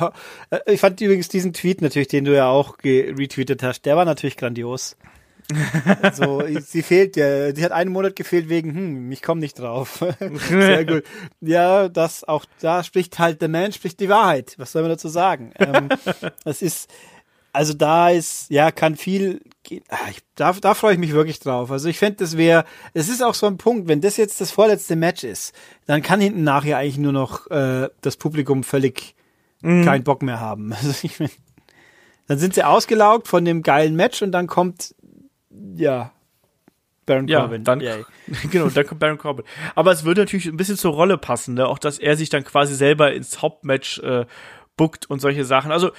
<laughs> ich fand übrigens diesen Tweet natürlich, den du ja auch retweetet hast, der war natürlich grandios <laughs> so, sie fehlt ja, sie hat einen Monat gefehlt wegen, hm, ich komme nicht drauf. <laughs> Sehr gut. Ja, das auch, da spricht halt der Mensch, spricht die Wahrheit. Was soll man dazu sagen? Ähm, <laughs> das ist, also da ist, ja, kann viel, ah, ich, da, da freue ich mich wirklich drauf. Also ich fände, das wäre, es ist auch so ein Punkt, wenn das jetzt das vorletzte Match ist, dann kann hinten nachher eigentlich nur noch äh, das Publikum völlig mhm. keinen Bock mehr haben. Also ich mein, dann sind sie ausgelaugt von dem geilen Match und dann kommt ja, Baron ja, Corbin. Dann, <laughs> genau, dann kommt Baron Corbin. Aber es würde natürlich ein bisschen zur Rolle passen, ne? auch dass er sich dann quasi selber ins Hauptmatch äh, bookt und solche Sachen. Also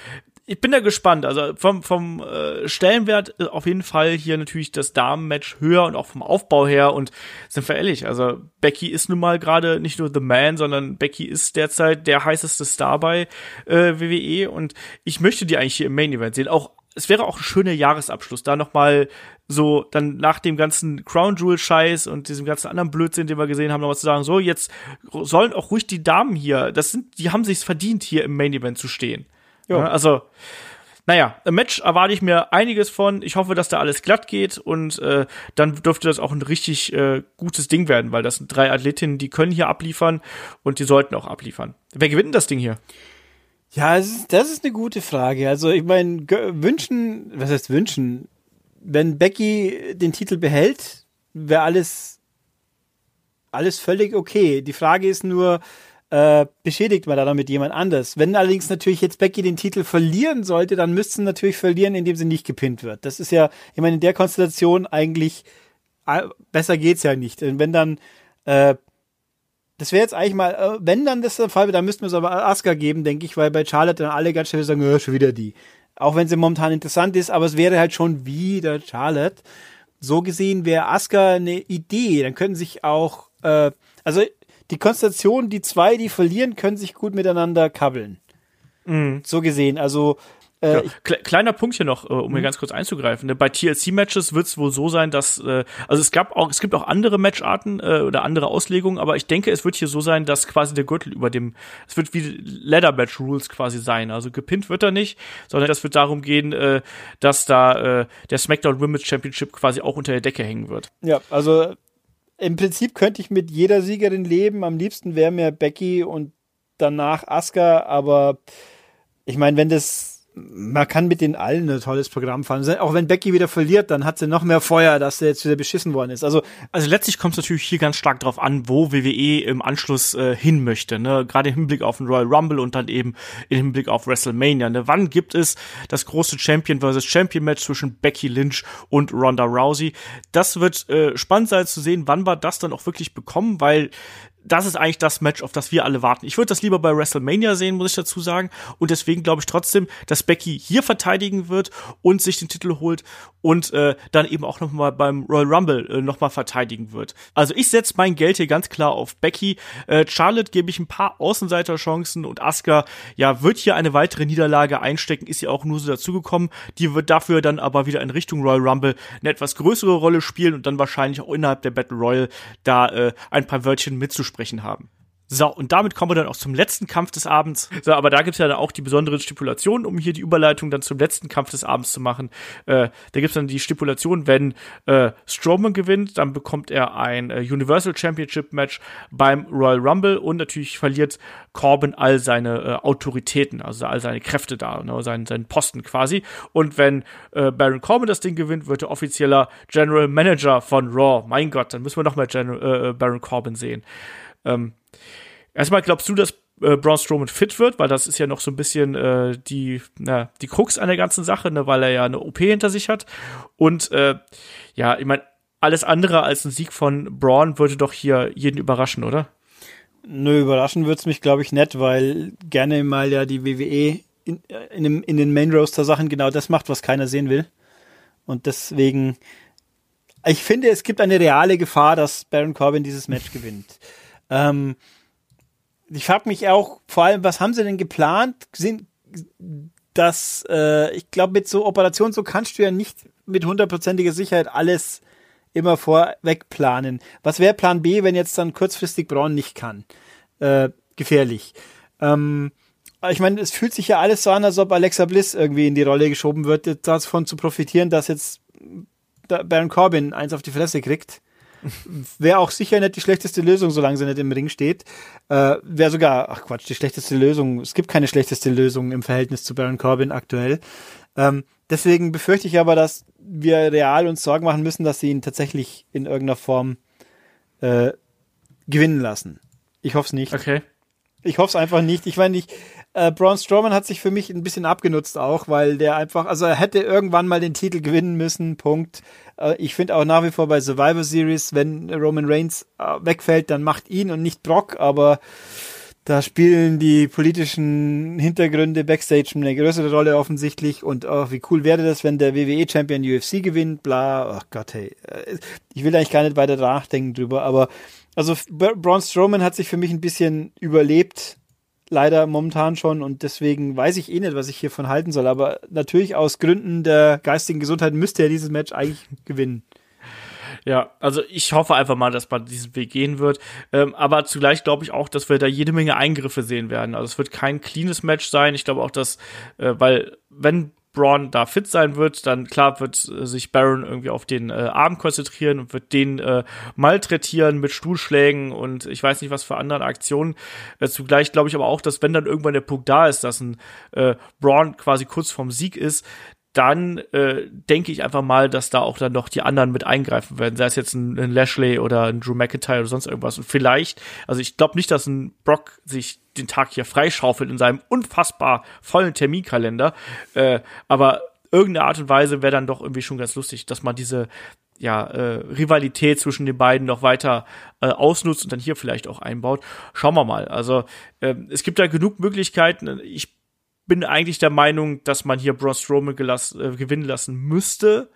ich bin da gespannt. Also vom, vom äh, Stellenwert äh, auf jeden Fall hier natürlich das Damenmatch höher und auch vom Aufbau her. Und sind wir ehrlich, also Becky ist nun mal gerade nicht nur The Man, sondern Becky ist derzeit der heißeste Star bei äh, WWE. Und ich möchte die eigentlich hier im Main Event sehen. Auch es wäre auch ein schöner Jahresabschluss, da nochmal so dann nach dem ganzen Crown Jewel Scheiß und diesem ganzen anderen Blödsinn, den wir gesehen haben, nochmal zu sagen, so jetzt sollen auch ruhig die Damen hier, das sind, die haben sich's verdient, hier im Main Event zu stehen. Ja. Also, naja, im Match erwarte ich mir einiges von. Ich hoffe, dass da alles glatt geht und äh, dann dürfte das auch ein richtig äh, gutes Ding werden, weil das sind drei Athletinnen, die können hier abliefern und die sollten auch abliefern. Wer gewinnt denn das Ding hier? Ja, ist, das ist eine gute Frage. Also ich meine, wünschen, was heißt wünschen? Wenn Becky den Titel behält, wäre alles, alles völlig okay. Die Frage ist nur, äh, beschädigt man da damit jemand anders? Wenn allerdings natürlich jetzt Becky den Titel verlieren sollte, dann müsste sie natürlich verlieren, indem sie nicht gepinnt wird. Das ist ja, ich meine, in der Konstellation eigentlich, äh, besser geht's ja nicht. Wenn dann äh, das wäre jetzt eigentlich mal, äh, wenn dann das der Fall wäre, dann müssten wir es aber Asuka geben, denke ich, weil bei Charlotte dann alle ganz schnell sagen, ja, schon wieder die. Auch wenn sie momentan interessant ist, aber es wäre halt schon wieder Charlotte. So gesehen wäre Asuka eine Idee. Dann können sich auch, äh, also die Konstellation, die zwei, die verlieren, können sich gut miteinander kabbeln. Mhm. So gesehen, also äh, ja, kleiner Punkt hier noch, äh, um hier mhm. ganz kurz einzugreifen. Ne? Bei TLC-Matches wird es wohl so sein, dass äh, also es gab auch es gibt auch andere Matcharten äh, oder andere Auslegungen, aber ich denke, es wird hier so sein, dass quasi der Gürtel über dem es wird wie Leather Match Rules quasi sein. Also gepinnt wird er nicht, sondern es wird darum gehen, äh, dass da äh, der SmackDown Women's Championship quasi auch unter der Decke hängen wird. Ja, also im Prinzip könnte ich mit jeder Siegerin leben. Am liebsten wäre mir Becky und danach Asuka, aber ich meine, wenn das man kann mit den allen ein tolles Programm fahren. Auch wenn Becky wieder verliert, dann hat sie noch mehr Feuer, dass sie jetzt wieder beschissen worden ist. Also, also letztlich kommt es natürlich hier ganz stark drauf an, wo WWE im Anschluss äh, hin möchte. Ne? Gerade im Hinblick auf den Royal Rumble und dann eben im Hinblick auf WrestleMania. Ne? Wann gibt es das große Champion vs. Champion Match zwischen Becky Lynch und Ronda Rousey? Das wird äh, spannend sein zu sehen, wann wir das dann auch wirklich bekommen, weil das ist eigentlich das Match, auf das wir alle warten. Ich würde das lieber bei WrestleMania sehen, muss ich dazu sagen. Und deswegen glaube ich trotzdem, dass Becky hier verteidigen wird und sich den Titel holt und äh, dann eben auch nochmal beim Royal Rumble äh, nochmal verteidigen wird. Also ich setze mein Geld hier ganz klar auf Becky. Äh, Charlotte gebe ich ein paar Außenseiterchancen und Asuka, ja, wird hier eine weitere Niederlage einstecken, ist ja auch nur so dazugekommen. Die wird dafür dann aber wieder in Richtung Royal Rumble eine etwas größere Rolle spielen und dann wahrscheinlich auch innerhalb der Battle Royal da äh, ein paar Wörtchen mitzuspielen sprechen haben. So, und damit kommen wir dann auch zum letzten Kampf des Abends. So, aber da gibt's ja dann auch die besonderen Stipulationen, um hier die Überleitung dann zum letzten Kampf des Abends zu machen. Äh, da gibt's dann die Stipulation, wenn äh, Strowman gewinnt, dann bekommt er ein äh, Universal Championship Match beim Royal Rumble und natürlich verliert Corbin all seine äh, Autoritäten, also all seine Kräfte da, ne, seinen, seinen Posten quasi. Und wenn äh, Baron Corbin das Ding gewinnt, wird er offizieller General Manager von Raw. Mein Gott, dann müssen wir noch mal General, äh, Baron Corbin sehen. Ähm, erstmal glaubst du, dass äh, Braun Strowman fit wird, weil das ist ja noch so ein bisschen äh, die, na, die Krux an der ganzen Sache, ne, weil er ja eine OP hinter sich hat. Und äh, ja, ich meine, alles andere als ein Sieg von Braun würde doch hier jeden überraschen, oder? Nö, überraschen wird's mich, glaube ich, nicht, weil gerne mal ja die WWE in, in, dem, in den Main Roaster Sachen genau das macht, was keiner sehen will. Und deswegen, ich finde, es gibt eine reale Gefahr, dass Baron Corbin dieses Match gewinnt. Ähm, ich frage mich auch vor allem, was haben sie denn geplant? Sind das, äh, ich glaube, mit so Operationen, so kannst du ja nicht mit hundertprozentiger Sicherheit alles immer vorweg planen. Was wäre Plan B, wenn jetzt dann kurzfristig Braun nicht kann? Äh, gefährlich. Ähm, ich meine, es fühlt sich ja alles so an, als ob Alexa Bliss irgendwie in die Rolle geschoben wird, davon zu profitieren, dass jetzt Baron Corbin eins auf die Fresse kriegt. Wäre auch sicher nicht die schlechteste Lösung, solange sie nicht im Ring steht. Äh, Wäre sogar, ach Quatsch, die schlechteste Lösung. Es gibt keine schlechteste Lösung im Verhältnis zu Baron Corbin aktuell. Ähm, deswegen befürchte ich aber, dass wir real uns Sorgen machen müssen, dass sie ihn tatsächlich in irgendeiner Form äh, gewinnen lassen. Ich hoffe es nicht. Okay. Ich hoffe es einfach nicht. Ich meine, ich, äh, Braun Strowman hat sich für mich ein bisschen abgenutzt auch, weil der einfach, also er hätte irgendwann mal den Titel gewinnen müssen, Punkt. Äh, ich finde auch nach wie vor bei Survivor Series, wenn Roman Reigns äh, wegfällt, dann macht ihn und nicht Brock, aber da spielen die politischen Hintergründe Backstage eine größere Rolle offensichtlich und oh, wie cool wäre das, wenn der WWE Champion UFC gewinnt, bla, ach oh Gott, hey. Äh, ich will eigentlich gar nicht weiter nachdenken drüber, aber also Braun Strowman hat sich für mich ein bisschen überlebt, leider momentan schon und deswegen weiß ich eh nicht, was ich hiervon halten soll, aber natürlich aus Gründen der geistigen Gesundheit müsste er dieses Match eigentlich gewinnen. Ja, also ich hoffe einfach mal, dass man diesen Weg gehen wird. Ähm, aber zugleich glaube ich auch, dass wir da jede Menge Eingriffe sehen werden. Also es wird kein cleanes Match sein. Ich glaube auch, dass, äh, weil wenn Braun da fit sein wird, dann klar wird äh, sich Baron irgendwie auf den äh, Arm konzentrieren und wird den äh, malträtieren mit Stuhlschlägen und ich weiß nicht was für andere Aktionen. Äh, zugleich glaube ich aber auch, dass wenn dann irgendwann der Punkt da ist, dass ein äh, Braun quasi kurz vorm Sieg ist, dann äh, denke ich einfach mal, dass da auch dann noch die anderen mit eingreifen werden, sei es jetzt ein, ein Lashley oder ein Drew McIntyre oder sonst irgendwas. Und vielleicht, also ich glaube nicht, dass ein Brock sich den Tag hier freischaufelt in seinem unfassbar vollen Terminkalender, äh, aber irgendeine Art und Weise wäre dann doch irgendwie schon ganz lustig, dass man diese ja, äh, Rivalität zwischen den beiden noch weiter äh, ausnutzt und dann hier vielleicht auch einbaut. Schauen wir mal. Also äh, es gibt da genug Möglichkeiten. Ich bin eigentlich der Meinung, dass man hier Braun Strowman gelass, äh, gewinnen lassen müsste.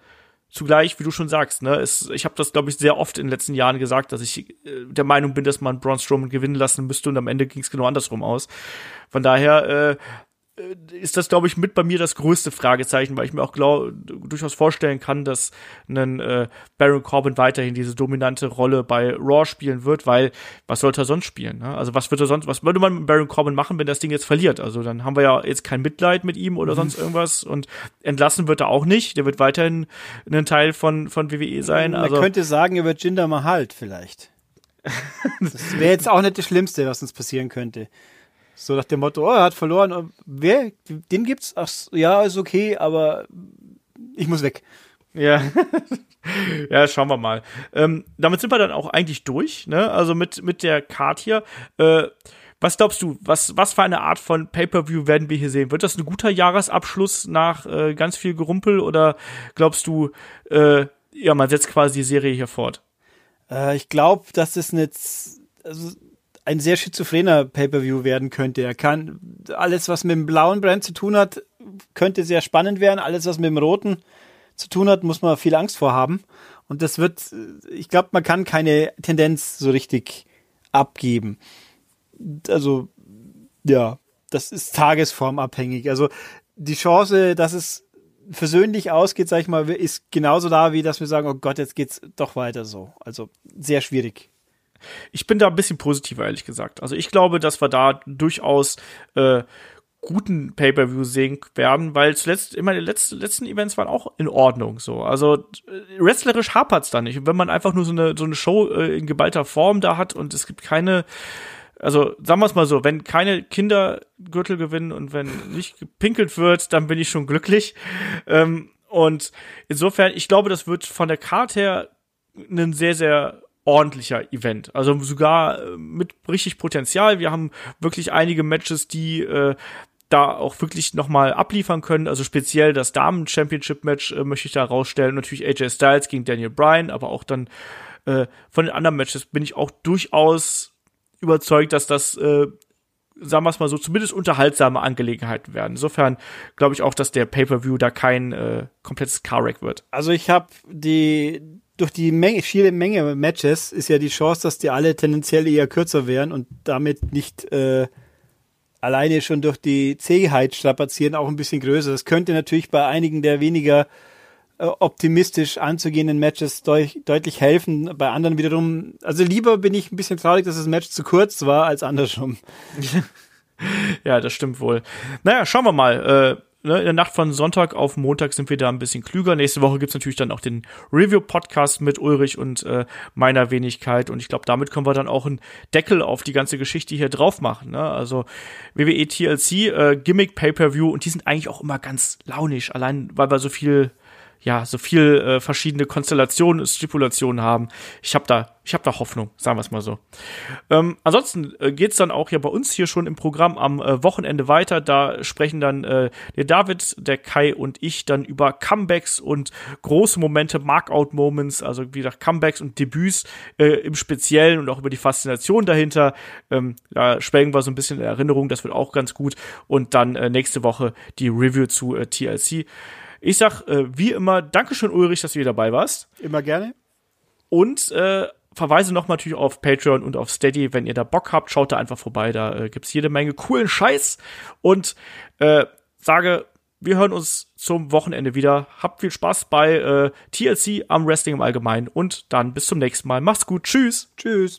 Zugleich, wie du schon sagst, ne, es, ich habe das, glaube ich, sehr oft in den letzten Jahren gesagt, dass ich äh, der Meinung bin, dass man Braun Strowman gewinnen lassen müsste und am Ende ging es genau andersrum aus. Von daher äh, ist das, glaube ich, mit bei mir das größte Fragezeichen, weil ich mir auch glaub, durchaus vorstellen kann, dass ein äh, Baron Corbin weiterhin diese dominante Rolle bei Raw spielen wird, weil was sollte er sonst spielen? Ne? Also was würde er sonst, was würde man mit Baron Corbin machen, wenn das Ding jetzt verliert? Also dann haben wir ja jetzt kein Mitleid mit ihm oder mhm. sonst irgendwas und entlassen wird er auch nicht. Der wird weiterhin ein Teil von von WWE sein. Man also, könnte sagen, er wird Jinder Mahal vielleicht. <laughs> das wäre jetzt auch nicht das Schlimmste, was uns passieren könnte. So nach dem Motto, oh, er hat verloren. Wer? Den gibt's? Ach, ja, ist okay, aber ich muss weg. Ja. <laughs> ja, schauen wir mal. Ähm, damit sind wir dann auch eigentlich durch, ne? Also mit, mit der Card hier. Äh, was glaubst du, was, was für eine Art von Pay-Per-View werden wir hier sehen? Wird das ein guter Jahresabschluss nach äh, ganz viel Gerumpel oder glaubst du, äh, ja, man setzt quasi die Serie hier fort? Äh, ich glaube, dass es jetzt, also ein sehr schizophrener Pay-per-View werden könnte. Er kann alles, was mit dem blauen Brand zu tun hat, könnte sehr spannend werden. Alles, was mit dem roten zu tun hat, muss man viel Angst vor haben. Und das wird, ich glaube, man kann keine Tendenz so richtig abgeben. Also, ja, das ist tagesformabhängig. Also, die Chance, dass es versöhnlich ausgeht, sag ich mal, ist genauso da, wie dass wir sagen, oh Gott, jetzt geht's doch weiter so. Also, sehr schwierig. Ich bin da ein bisschen positiver, ehrlich gesagt. Also ich glaube, dass wir da durchaus äh, guten Pay-per-View sehen werden, weil zuletzt immer die letzten, letzten Events waren auch in Ordnung so. Also äh, wrestlerisch hapert's da nicht. Und wenn man einfach nur so eine so eine Show äh, in geballter Form da hat und es gibt keine also sagen wir es mal so, wenn keine Kinder Gürtel gewinnen und wenn nicht gepinkelt wird, dann bin ich schon glücklich. Ähm, und insofern, ich glaube, das wird von der Karte her ein sehr, sehr ordentlicher Event. Also sogar äh, mit richtig Potenzial. Wir haben wirklich einige Matches, die äh, da auch wirklich nochmal abliefern können. Also speziell das Damen-Championship-Match äh, möchte ich da rausstellen. Natürlich AJ Styles gegen Daniel Bryan, aber auch dann äh, von den anderen Matches bin ich auch durchaus überzeugt, dass das, äh, sagen wir es mal so, zumindest unterhaltsame Angelegenheiten werden. Insofern glaube ich auch, dass der Pay-per-View da kein äh, komplettes Car-Wreck wird. Also ich habe die durch die Menge, viele Menge Matches ist ja die Chance, dass die alle tendenziell eher kürzer wären und damit nicht äh, alleine schon durch die Zähigkeit strapazieren auch ein bisschen größer. Das könnte natürlich bei einigen der weniger optimistisch anzugehenden Matches deut deutlich helfen. Bei anderen wiederum, also lieber bin ich ein bisschen traurig, dass das Match zu kurz war als andersrum. <laughs> ja, das stimmt wohl. Naja, schauen wir mal. Äh ne, in der Nacht von Sonntag auf Montag sind wir da ein bisschen klüger. Nächste Woche gibt's natürlich dann auch den Review-Podcast mit Ulrich und äh, meiner Wenigkeit. Und ich glaube, damit können wir dann auch einen Deckel auf die ganze Geschichte hier drauf machen. Ne? Also WWE TLC, äh, Gimmick Pay-Per-View und die sind eigentlich auch immer ganz launisch, allein weil wir so viel ja, so viel äh, verschiedene Konstellationen, Stipulationen haben. Ich habe da, ich habe da Hoffnung, sagen wir es mal so. Ähm, ansonsten äh, geht's dann auch ja bei uns hier schon im Programm am äh, Wochenende weiter. Da sprechen dann äh, der David, der Kai und ich dann über Comebacks und große Momente, Markout-Moments, also wie gesagt Comebacks und Debüts äh, im Speziellen und auch über die Faszination dahinter. Ähm, da schwelgen wir so ein bisschen in Erinnerung, das wird auch ganz gut. Und dann äh, nächste Woche die Review zu äh, TLC. Ich sag äh, wie immer, Dankeschön, Ulrich, dass du hier dabei warst. Immer gerne. Und äh, verweise noch natürlich auf Patreon und auf Steady. Wenn ihr da Bock habt, schaut da einfach vorbei. Da äh, gibt's jede Menge coolen Scheiß. Und äh, sage, wir hören uns zum Wochenende wieder. Habt viel Spaß bei äh, TLC am Wrestling im Allgemeinen. Und dann bis zum nächsten Mal. Macht's gut. Tschüss. Tschüss.